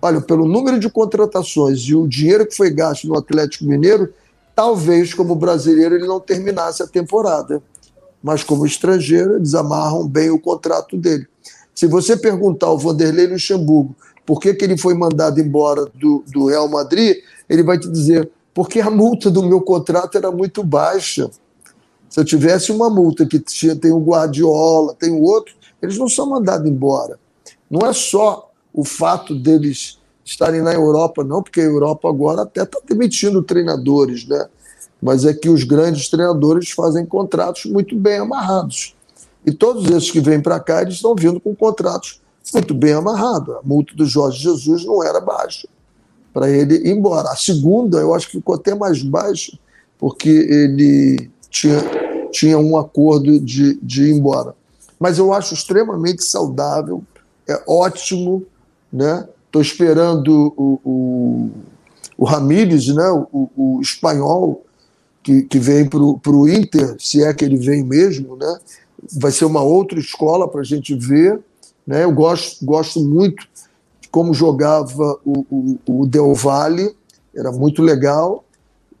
Olha, pelo número de contratações e o dinheiro que foi gasto no Atlético Mineiro, talvez como brasileiro ele não terminasse a temporada. Mas como estrangeiro, eles amarram bem o contrato dele. Se você perguntar ao Vanderlei Luxemburgo por que, que ele foi mandado embora do, do Real Madrid, ele vai te dizer: porque a multa do meu contrato era muito baixa. Se eu tivesse uma multa que tinha, tem o Guardiola, tem o outro, eles não são mandados embora. Não é só o fato deles estarem na Europa, não, porque a Europa agora até está demitindo treinadores, né? Mas é que os grandes treinadores fazem contratos muito bem amarrados. E todos esses que vêm para cá, eles estão vindo com contratos muito bem amarrados. A multa do Jorge Jesus não era baixa para ele ir embora. A segunda, eu acho que ficou até mais baixa, porque ele tinha, tinha um acordo de, de ir embora. Mas eu acho extremamente saudável, é ótimo, né? Estou esperando o, o, o Ramírez, né? o, o espanhol, que, que vem para o Inter, se é que ele vem mesmo, né? vai ser uma outra escola para a gente ver. Né? Eu gosto, gosto muito de como jogava o, o, o Del Valle, era muito legal.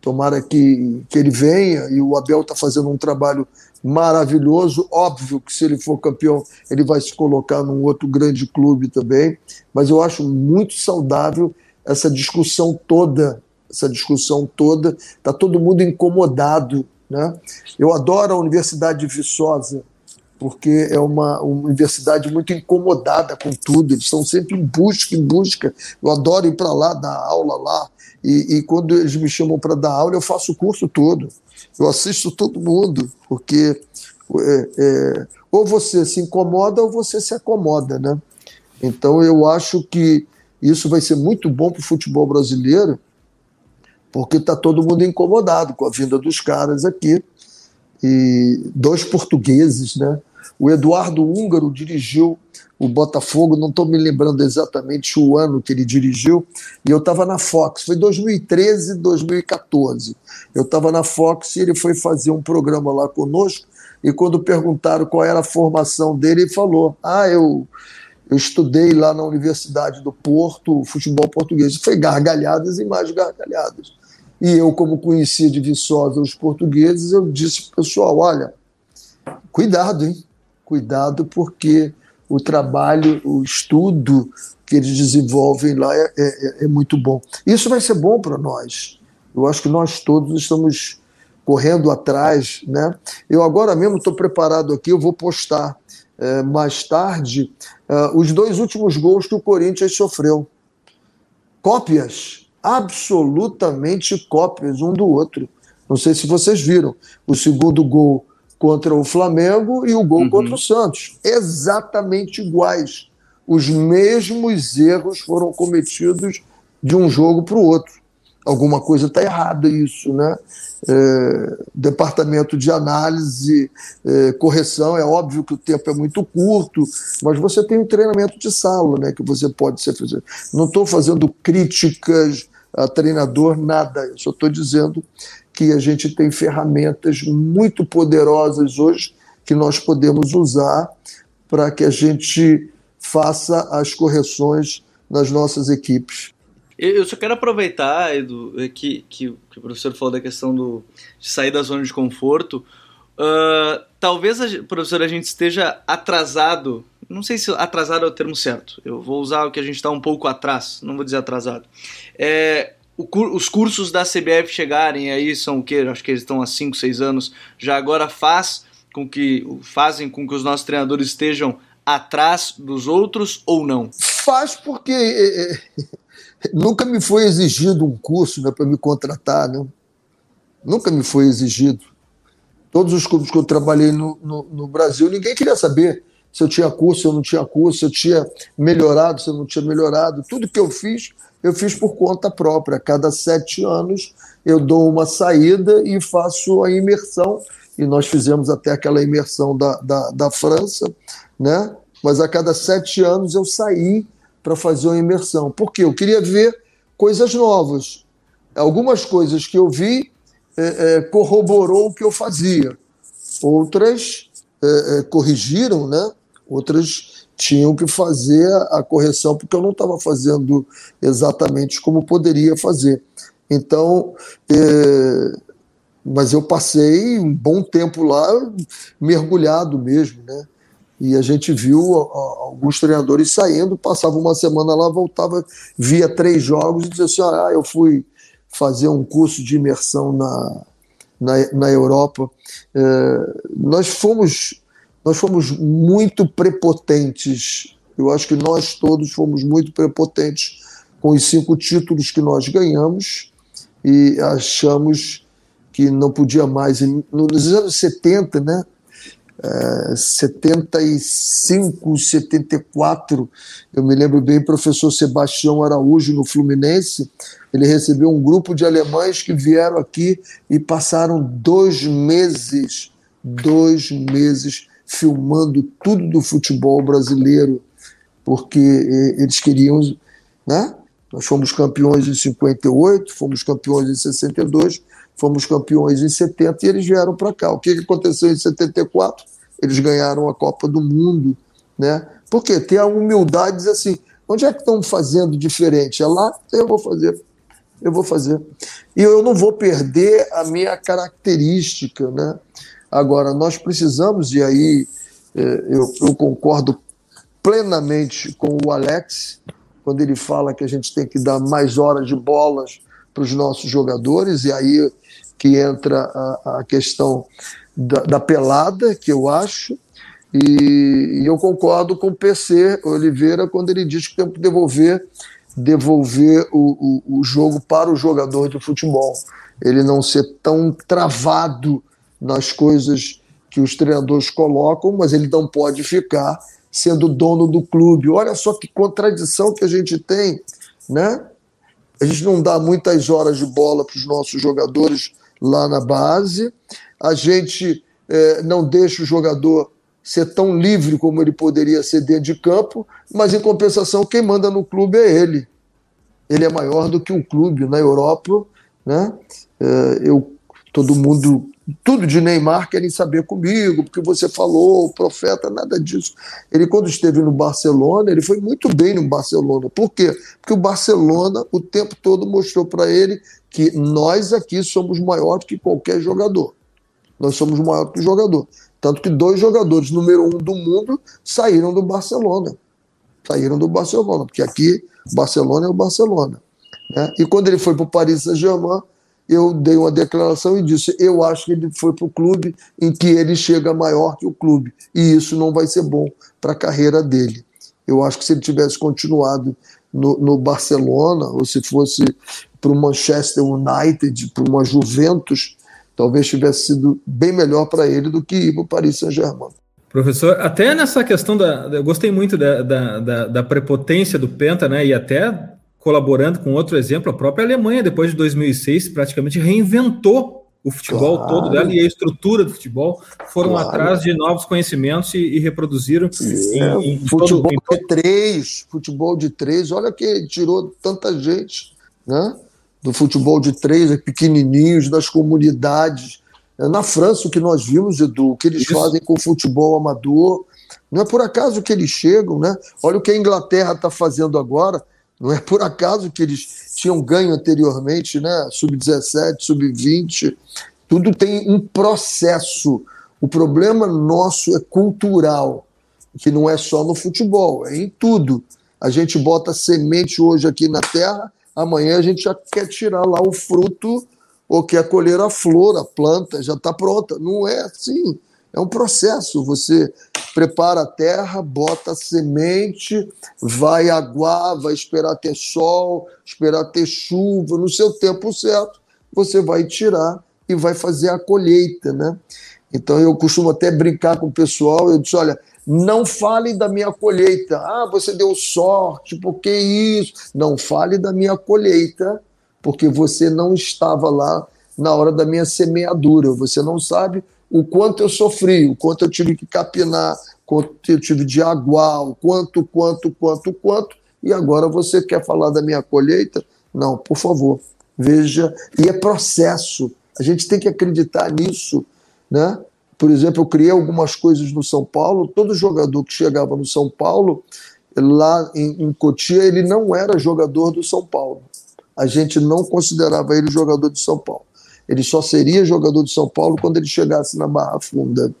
Tomara que, que ele venha e o Abel está fazendo um trabalho maravilhoso. Óbvio que se ele for campeão, ele vai se colocar num outro grande clube também. Mas eu acho muito saudável essa discussão toda. Essa discussão toda. Está todo mundo incomodado né? Eu adoro a Universidade de Viçosa, porque é uma, uma, universidade muito incomodada com tudo, eles estão sempre em busca, em busca. Eu adoro ir para lá, dar aula lá, e, e quando eles me chamam para dar aula, eu faço o curso todo. Eu assisto todo mundo, porque é, é, ou você se incomoda ou você se acomoda. Né? Então eu acho que isso vai ser muito bom para o futebol brasileiro, porque está todo mundo incomodado com a vinda dos caras aqui. E dois portugueses, né? O Eduardo Húngaro dirigiu o Botafogo, não estou me lembrando exatamente o ano que ele dirigiu, e eu estava na Fox, foi 2013, 2014. Eu estava na Fox e ele foi fazer um programa lá conosco, e quando perguntaram qual era a formação dele, ele falou: Ah, eu, eu estudei lá na Universidade do Porto, futebol português. Foi gargalhadas e mais gargalhadas. E eu, como conhecia de Viçosa os portugueses, eu disse para o pessoal: olha, cuidado, hein? Cuidado, porque o trabalho, o estudo que eles desenvolvem lá é, é, é muito bom. Isso vai ser bom para nós. Eu acho que nós todos estamos correndo atrás. Né? Eu agora mesmo estou preparado aqui, eu vou postar é, mais tarde é, os dois últimos gols que o Corinthians sofreu. Cópias absolutamente cópias um do outro. Não sei se vocês viram. O segundo gol contra o Flamengo e o gol uhum. contra o Santos. Exatamente iguais. Os mesmos erros foram cometidos de um jogo para o outro. Alguma coisa está errada isso, né? É, departamento de análise, é, correção, é óbvio que o tempo é muito curto, mas você tem um treinamento de sala, né? Que você pode ser fazer. Não estou fazendo críticas a treinador, nada. Eu só estou dizendo que a gente tem ferramentas muito poderosas hoje que nós podemos usar para que a gente faça as correções nas nossas equipes. Eu só quero aproveitar, Edu, que, que, que o professor falou da questão do, de sair da zona de conforto. Uh, talvez, a, professor, a gente esteja atrasado. Não sei se atrasado é o termo certo. Eu vou usar o que a gente está um pouco atrás, não vou dizer atrasado. É, os cursos da CBF chegarem aí são o que? Acho que eles estão há 5, 6 anos. Já agora faz com que fazem com que os nossos treinadores estejam atrás dos outros ou não? Faz porque é, é nunca me foi exigido um curso né, para me contratar, né? Nunca me foi exigido todos os clubes que eu trabalhei no, no, no, Brasil, ninguém queria saber se eu tinha curso, se eu não tinha curso, se eu tinha melhorado, se eu não tinha melhorado. Tudo que eu fiz, eu fiz por conta própria. Cada sete anos eu dou uma saída e faço a imersão. E nós fizemos até aquela imersão da, da, da França, né? mas a cada sete anos eu saí para fazer uma imersão. Por quê? Eu queria ver coisas novas. Algumas coisas que eu vi é, é, corroborou o que eu fazia. Outras é, é corrigiram, né? Outras tinham que fazer a correção porque eu não estava fazendo exatamente como poderia fazer. Então, é, mas eu passei um bom tempo lá mergulhado mesmo, né? E a gente viu alguns treinadores saindo, passava uma semana lá, voltava, via três jogos e dizia assim: ah, eu fui fazer um curso de imersão na, na, na Europa. É, nós fomos nós fomos muito prepotentes. Eu acho que nós todos fomos muito prepotentes com os cinco títulos que nós ganhamos e achamos que não podia mais. Nos anos 70, né? É, 75, 74, eu me lembro bem, professor Sebastião Araújo no Fluminense, ele recebeu um grupo de alemães que vieram aqui e passaram dois meses, dois meses filmando tudo do futebol brasileiro, porque eles queriam, né? Nós fomos campeões em 58, fomos campeões em 62, fomos campeões em 70 e eles vieram para cá. O que aconteceu em 74? Eles ganharam a Copa do Mundo, né? Porque ter a humildade de dizer assim, onde é que estão fazendo diferente? É lá, eu vou fazer. Eu vou fazer. E eu não vou perder a minha característica, né? Agora, nós precisamos, e aí é, eu, eu concordo plenamente com o Alex, quando ele fala que a gente tem que dar mais horas de bolas para os nossos jogadores, e aí que entra a, a questão da, da, pelada, que eu acho, e, e, eu concordo com o PC Oliveira quando ele diz que tem que devolver, devolver o, o, o jogo para o jogador de futebol. Ele não ser tão travado nas coisas que os treinadores colocam, mas ele não pode ficar sendo dono do clube. Olha só que contradição que a gente tem, né? A gente não dá muitas horas de bola para os nossos jogadores lá na base, a gente é, não deixa o jogador ser tão livre como ele poderia ser dentro de campo, mas em compensação quem manda no clube é ele. Ele é maior do que o clube na Europa, né? É, eu todo mundo tudo de Neymar querem saber comigo, porque você falou, o profeta, nada disso. Ele, quando esteve no Barcelona, ele foi muito bem no Barcelona. Por quê? Porque o Barcelona, o tempo todo, mostrou para ele que nós aqui somos maior que qualquer jogador. Nós somos maior que o jogador. Tanto que dois jogadores, número um do mundo, saíram do Barcelona. Saíram do Barcelona, porque aqui Barcelona é o Barcelona. Né? E quando ele foi para o Paris Saint-Germain, eu dei uma declaração e disse: eu acho que ele foi para o clube em que ele chega maior que o clube, e isso não vai ser bom para a carreira dele. Eu acho que se ele tivesse continuado no, no Barcelona, ou se fosse para o Manchester United, para uma Juventus, talvez tivesse sido bem melhor para ele do que ir para o Paris Saint-Germain. Professor, até nessa questão da. Eu gostei muito da, da, da, da prepotência do Penta, né? E até colaborando com outro exemplo, a própria Alemanha, depois de 2006, praticamente reinventou o futebol claro. todo dela e a estrutura do futebol, foram claro. atrás de novos conhecimentos e, e reproduziram. Em, em futebol todo, em... de três, futebol de três, olha que tirou tanta gente, né? Do futebol de três, pequenininhos, das comunidades. Na França, o que nós vimos, Edu, o que eles Isso. fazem com o futebol amador, não é por acaso que eles chegam, né? Olha o que a Inglaterra está fazendo agora não é por acaso que eles tinham ganho anteriormente, né? Sub-17, sub-20, tudo tem um processo. O problema nosso é cultural, que não é só no futebol, é em tudo. A gente bota semente hoje aqui na terra, amanhã a gente já quer tirar lá o fruto ou quer colher a flor, a planta, já está pronta. Não é assim. É um processo. Você prepara a terra, bota a semente, vai aguar, vai esperar ter sol, esperar ter chuva, no seu tempo certo, você vai tirar e vai fazer a colheita, né? Então eu costumo até brincar com o pessoal, eu disse, olha, não fale da minha colheita. Ah, você deu sorte, por que isso? Não fale da minha colheita, porque você não estava lá na hora da minha semeadura. Você não sabe o quanto eu sofri, o quanto eu tive que capinar, quanto eu tive de agual, quanto, quanto, quanto, quanto, e agora você quer falar da minha colheita? Não, por favor, veja. E é processo. A gente tem que acreditar nisso, né? Por exemplo, eu criei algumas coisas no São Paulo. Todo jogador que chegava no São Paulo, lá em, em Cotia, ele não era jogador do São Paulo. A gente não considerava ele jogador de São Paulo. Ele só seria jogador de São Paulo quando ele chegasse na Barra Funda.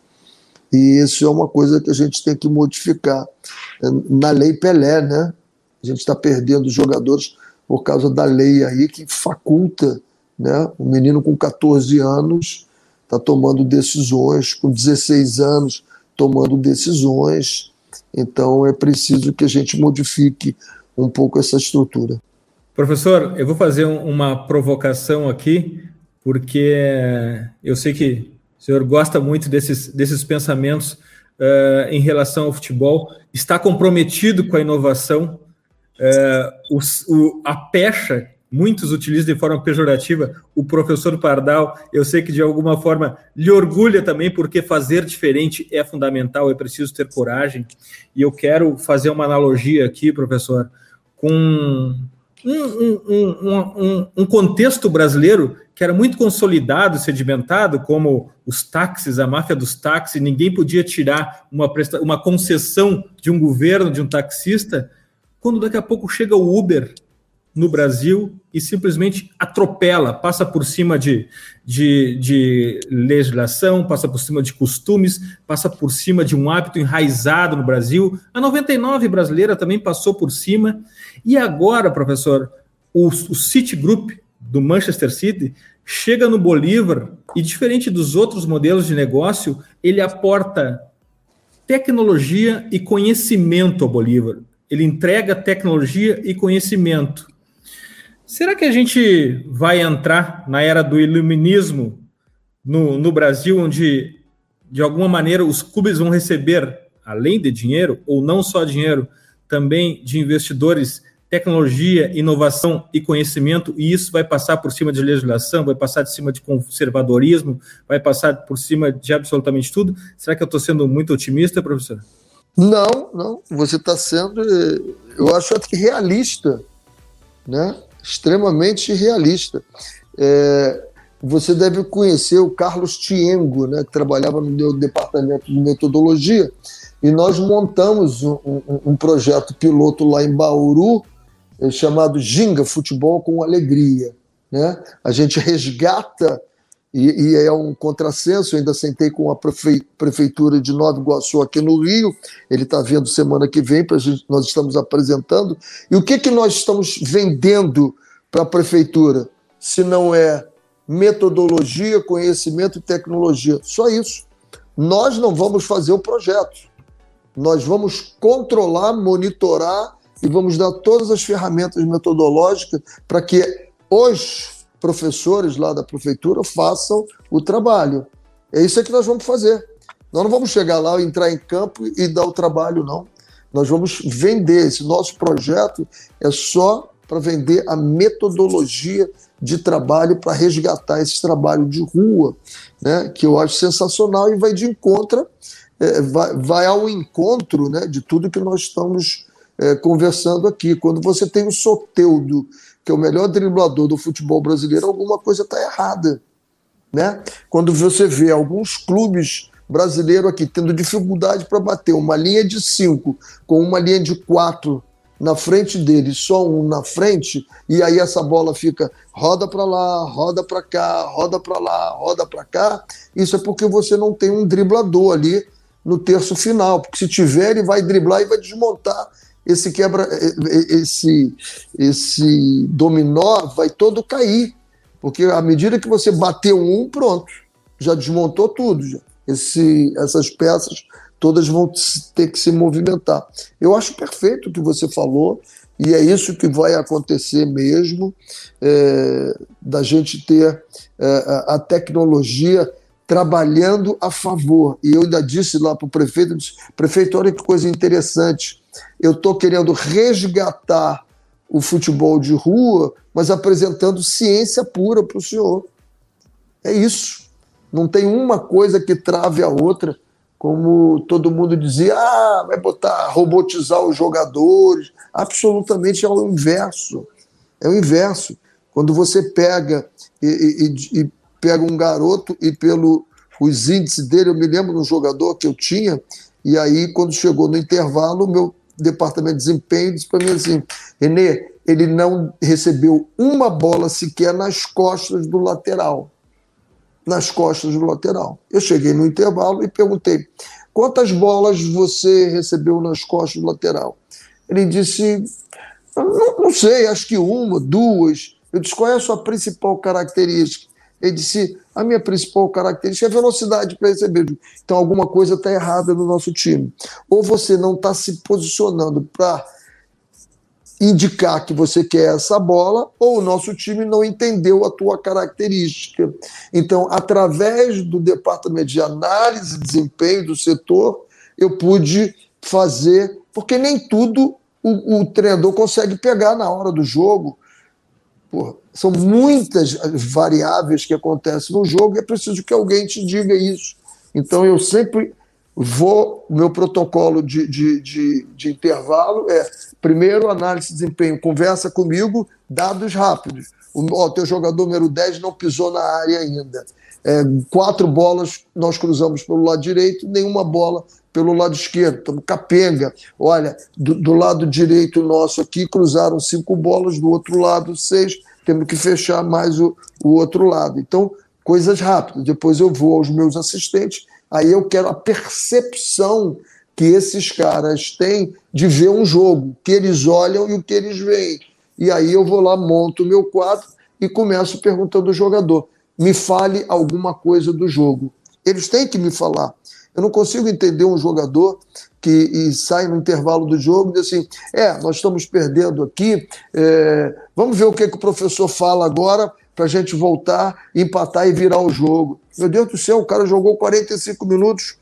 E isso é uma coisa que a gente tem que modificar. Na lei Pelé, né? A gente está perdendo jogadores por causa da lei aí que faculta, né? Um menino com 14 anos está tomando decisões, com 16 anos tomando decisões. Então é preciso que a gente modifique um pouco essa estrutura. Professor, eu vou fazer uma provocação aqui, porque eu sei que o senhor gosta muito desses, desses pensamentos uh, em relação ao futebol, está comprometido com a inovação. Uh, o, o, a pecha muitos utilizam de forma pejorativa, o professor Pardal, eu sei que de alguma forma lhe orgulha também, porque fazer diferente é fundamental, é preciso ter coragem. E eu quero fazer uma analogia aqui, professor, com um, um, um, contexto brasileiro que era muito consolidado, sedimentado, como os táxis, a máfia dos táxis, ninguém podia tirar uma, uma concessão de um governo, de um taxista, quando daqui a pouco chega o Uber no Brasil e simplesmente atropela, passa por cima de, de, de, legislação, passa por cima de costumes, passa por cima de um hábito enraizado no Brasil. A 99 brasileira também passou por cima. E agora, professor, o, o Citigroup do Manchester City chega no Bolívar e, diferente dos outros modelos de negócio, ele aporta tecnologia e conhecimento ao Bolívar. Ele entrega tecnologia e conhecimento. Será que a gente vai entrar na era do iluminismo no, no Brasil, onde, de alguma maneira, os clubes vão receber, além de dinheiro, ou não só dinheiro, também de investidores, tecnologia, inovação e conhecimento, e isso vai passar por cima de legislação, vai passar de cima de conservadorismo, vai passar por cima de absolutamente tudo? Será que eu estou sendo muito otimista, professor? Não, não. Você está sendo, eh, eu acho que realista, né? Extremamente realista. É, você deve conhecer o Carlos Tiengo, né, que trabalhava no meu departamento de metodologia, e nós montamos um, um, um projeto piloto lá em Bauru, é, chamado Ginga Futebol com Alegria. Né? A gente resgata e, e, é um contrassenso. Eu ainda sentei com a prefeitura de Nova Iguaçu aqui no Rio. Ele está vindo semana que vem, gente, nós estamos apresentando. E o que, que nós estamos vendendo para a prefeitura? Se não é metodologia, conhecimento e tecnologia. Só isso. Nós não vamos fazer o projeto. Nós vamos controlar, monitorar e vamos dar todas as ferramentas metodológicas para que os professores lá da prefeitura façam o trabalho. É isso que nós vamos fazer. Nós não vamos chegar lá, entrar em campo e dar o trabalho, não. Nós vamos vender. Esse nosso projeto é só para vender a metodologia de trabalho para resgatar esse trabalho de rua, né, que eu acho sensacional e vai de encontro, é, vai, vai ao encontro né, de tudo que nós estamos é, conversando aqui. Quando você tem o Soteudo que é o melhor driblador do futebol brasileiro, alguma coisa está errada. Né? Quando você vê alguns clubes brasileiros aqui tendo dificuldade para bater uma linha de cinco com uma linha de quatro na frente dele, só um na frente, e aí essa bola fica roda para lá, roda para cá, roda para lá, roda para cá. Isso é porque você não tem um driblador ali no terço final, porque se tiver ele vai driblar e vai desmontar esse quebra, esse, esse dominó vai todo cair, porque à medida que você bateu um, pronto, já desmontou tudo. Já. Esse, essas peças todas vão ter que se movimentar. Eu acho perfeito o que você falou, e é isso que vai acontecer mesmo, é, da gente ter é, a tecnologia trabalhando a favor. E eu ainda disse lá para o prefeito, disse, prefeito, olha que coisa interessante, eu estou querendo resgatar o futebol de rua, mas apresentando ciência pura para o senhor. É isso. Não tem uma coisa que trave a outra. como todo mundo dizia, ah, vai botar, robotizar os jogadores. Absolutamente é o inverso. É o inverso. Quando você pega e, e, e pega um garoto e pelo os índices dele, eu me lembro de um jogador que eu tinha, e aí quando chegou no intervalo, meu departamento de desempenho disse para mim assim, Renê, ele não recebeu uma bola sequer nas costas do lateral nas costas do lateral. Eu cheguei no intervalo e perguntei: quantas bolas você recebeu nas costas do lateral? Ele disse: não, não sei, acho que uma, duas. Eu disse: qual é a sua principal característica? Ele disse: a minha principal característica é velocidade para receber. Então, alguma coisa está errada no nosso time. Ou você não está se posicionando para indicar que você quer essa bola, ou o nosso time não entendeu a tua característica. Então, através do departamento de análise e desempenho do setor, eu pude fazer, porque nem tudo o, o treinador consegue pegar na hora do jogo. Pô, são muitas variáveis que acontecem no jogo e é preciso que alguém te diga isso. Então, eu sempre vou, meu protocolo de, de, de, de intervalo é Primeiro, análise de desempenho, conversa comigo, dados rápidos. O teu jogador número 10 não pisou na área ainda. É, quatro bolas nós cruzamos pelo lado direito, nenhuma bola pelo lado esquerdo. Estamos capenga. Olha, do, do, lado direito nosso aqui cruzaram cinco bolas, do outro lado seis. Temos que fechar mais o, o outro lado. Então, coisas rápidas. Depois eu vou aos meus assistentes, aí eu quero a percepção que esses caras têm de ver um jogo, o que eles olham e o que eles veem. E aí eu vou lá, monto o meu quadro e começo perguntando ao jogador: me fale alguma coisa do jogo. Eles têm que me falar. Eu não consigo entender um jogador que sai no intervalo do jogo e diz assim: é, nós estamos perdendo aqui, é, vamos ver o que, que o professor fala agora para a gente voltar, empatar e virar o jogo. Meu Deus do céu, o cara jogou 45 minutos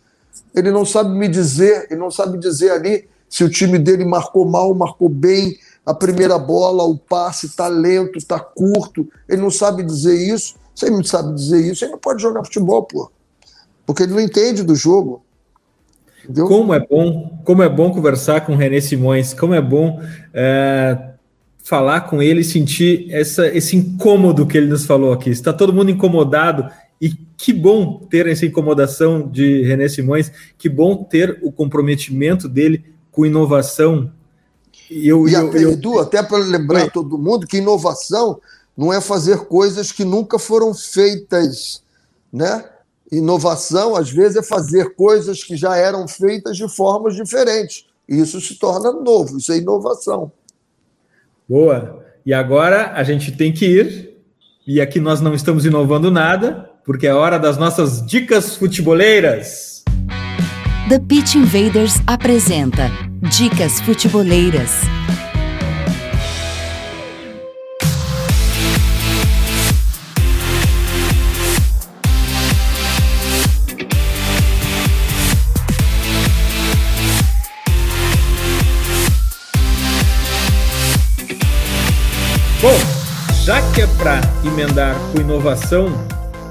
ele não sabe me dizer, ele não sabe dizer ali se o time dele marcou mal, marcou bem, a primeira bola, o passe está lento, está curto. Ele não sabe dizer isso. Ele não sabe dizer isso, ele não pode jogar futebol, pô. Porque ele não entende do jogo. Entendeu? Como é bom, como é bom conversar com o René Simões, como é bom é, falar com ele e sentir essa, esse incômodo que ele nos falou aqui. Está todo mundo incomodado e que bom ter essa incomodação de René Simões, que bom ter o comprometimento dele com inovação. E, eu, e eu, até, eu... Edu, até para lembrar Oi. todo mundo que inovação não é fazer coisas que nunca foram feitas, né? Inovação, às vezes, é fazer coisas que já eram feitas de formas diferentes. Isso se torna novo, isso é inovação. Boa. E agora a gente tem que ir, e aqui nós não estamos inovando nada, porque é hora das nossas dicas futeboleiras. The Pitch Invaders apresenta Dicas Futeboleiras. Bom, já que é para emendar com inovação,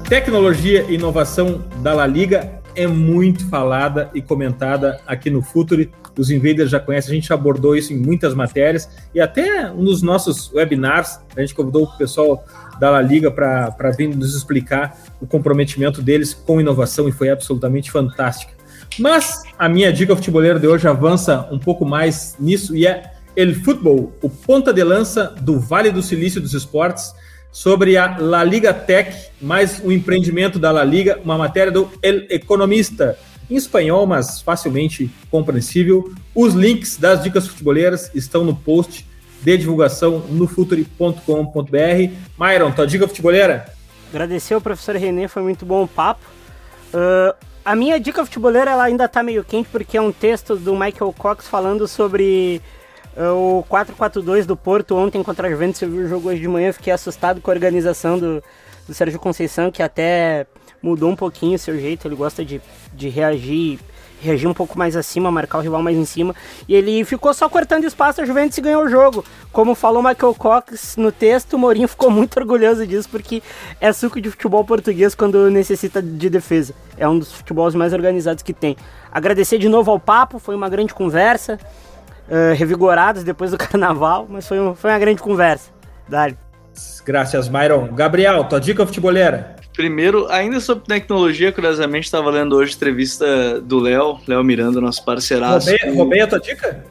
Tecnologia e inovação da La Liga é muito falada e comentada aqui no Futuri. Os invaders já conhecem, a gente abordou isso em muitas matérias e até nos nossos webinars, a gente convidou o pessoal da La Liga para vir nos explicar o comprometimento deles com inovação e foi absolutamente fantástica. Mas a minha dica futeboleira de hoje avança um pouco mais nisso e é El Futebol, o ponta de lança do Vale do Silício dos Esportes sobre a La Liga Tech, mais o empreendimento da La Liga, uma matéria do El Economista, em espanhol, mas facilmente compreensível. Os links das dicas futeboleiras estão no post de divulgação no futuri.com.br. Myron, tua dica futeboleira? Agradecer ao professor René, foi muito bom o papo. Uh, a minha dica futeboleira ela ainda está meio quente porque é um texto do Michael Cox falando sobre o 4-4-2 do Porto ontem contra a Juventus, eu vi o jogo hoje de manhã, fiquei assustado com a organização do, do Sérgio Conceição, que até mudou um pouquinho o seu jeito, ele gosta de, de reagir, reagir um pouco mais acima, marcar o rival mais em cima. E ele ficou só cortando espaço, a Juventus ganhou o jogo. Como falou Michael Cox no texto, o Mourinho ficou muito orgulhoso disso, porque é suco de futebol português quando necessita de defesa. É um dos futebols mais organizados que tem. Agradecer de novo ao papo, foi uma grande conversa. Uh, revigorados depois do carnaval, mas foi, um, foi uma grande conversa. Dali. Graças, Myron. Gabriel, tua dica futeboleira? Primeiro, ainda sobre tecnologia, curiosamente, estava lendo hoje a entrevista do Léo, Léo Miranda, nosso parceiraço. Roubei, roubei a tua dica?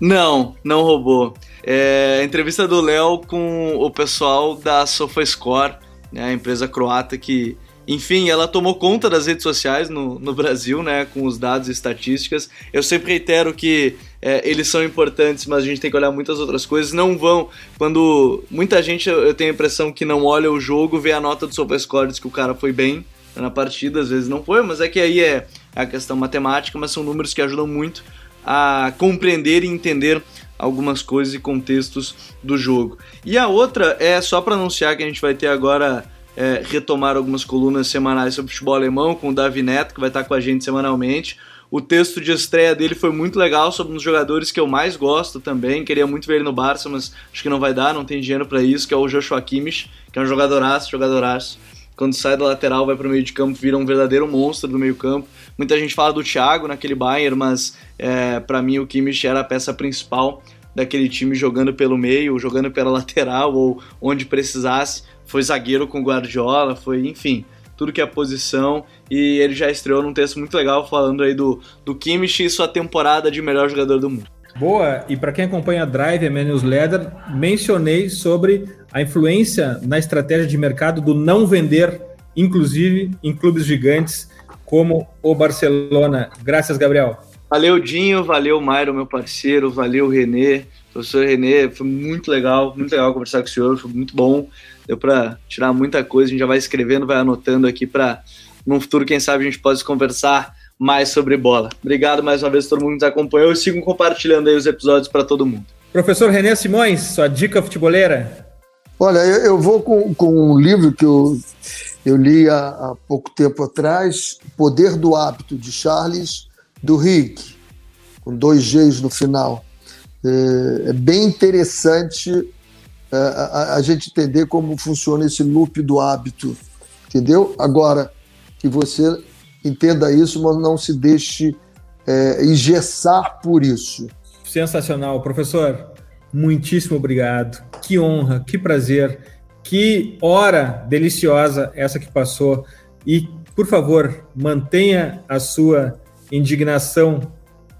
Não, não roubou. É, a entrevista do Léo com o pessoal da SofaScore, né, a empresa croata que enfim, ela tomou conta das redes sociais no, no Brasil, né, com os dados e estatísticas. Eu sempre reitero que é, eles são importantes, mas a gente tem que olhar muitas outras coisas. Não vão, quando muita gente, eu tenho a impressão que não olha o jogo, vê a nota do SofaScore, diz que o cara foi bem na partida, às vezes não foi, mas é que aí é a questão matemática, mas são números que ajudam muito a compreender e entender algumas coisas e contextos do jogo. E a outra é só para anunciar que a gente vai ter agora é, retomar algumas colunas semanais sobre futebol alemão com o Davi Neto, que vai estar com a gente semanalmente. O texto de estreia dele foi muito legal sobre um dos jogadores que eu mais gosto também. Queria muito ver ele no Barça, mas acho que não vai dar, não tem dinheiro para isso, que é o Joshua Kimmich, que é um jogadoraço, jogadoraço. Quando sai da lateral, vai para o meio de campo, vira um verdadeiro monstro do meio campo. Muita gente fala do Thiago naquele Bayern, mas é, para mim o Kimmich era a peça principal daquele time jogando pelo meio, jogando pela lateral ou onde precisasse foi zagueiro com Guardiola, foi, enfim, tudo que é posição. E ele já estreou num texto muito legal falando aí do, do Kimmich e sua temporada de melhor jogador do mundo. Boa, e para quem acompanha a Drive, a Newsletter, mencionei sobre a influência na estratégia de mercado do não vender, inclusive em clubes gigantes como o Barcelona. Graças, Gabriel. Valeu, Dinho, valeu, Mairo, meu parceiro, valeu, Renê, professor Renê, foi muito legal, muito legal conversar com o senhor, foi muito bom deu para tirar muita coisa. A gente já vai escrevendo, vai anotando aqui para no futuro, quem sabe, a gente possa conversar mais sobre bola. Obrigado mais uma vez a todo mundo que nos acompanhou e sigam compartilhando aí os episódios para todo mundo. Professor René Simões, sua dica futeboleira? Olha, eu, vou com, com um livro que eu, eu li há, há pouco tempo atrás, Poder do Hábito, de Charles Duhigg, com dois Gs no final. É, é bem interessante a, a, gente entender como funciona esse loop do hábito, entendeu? Agora, que você entenda isso, mas não se deixe é, engessar por isso. Sensacional, professor. Muitíssimo obrigado. Que honra, que prazer, que hora deliciosa essa que passou. E, por favor, mantenha a sua indignação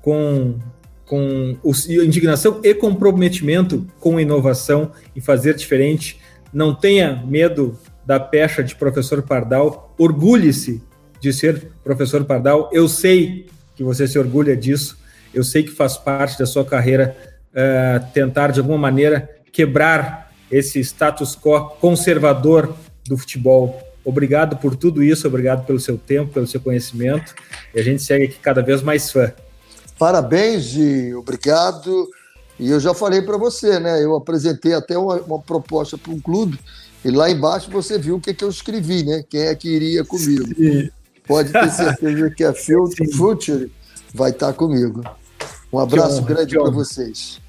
com com indignação e comprometimento com inovação e fazer diferente. Não tenha medo da pecha de professor Pardal. Orgulhe-se de ser professor Pardal. Eu sei que você se orgulha disso. Eu sei que faz parte da sua carreira uh, tentar, de alguma maneira, quebrar esse status quo conservador do futebol. Obrigado por tudo isso, obrigado pelo seu tempo, pelo seu conhecimento. E a gente segue aqui cada vez mais fã. Parabéns e obrigado. E eu já falei para você, né? Eu apresentei até uma, uma proposta para um clube e lá embaixo você viu o que, que eu escrevi, né? Quem é que iria comigo? Sim. Pode ter certeza que a Future vai estar comigo. Um abraço honra, grande para vocês.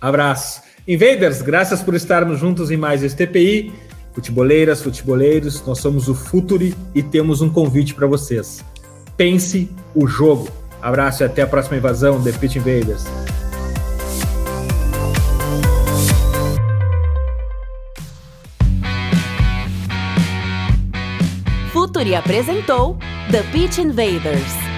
Abraço. Invaders, graças por estarmos juntos em mais este TPI. Futeboleiras, futeboleiros, nós somos o Futuri e temos um convite para vocês. Pense o jogo. Abraço e até a próxima invasão The Pitch Invaders. Futuri apresentou The Pitch Invaders.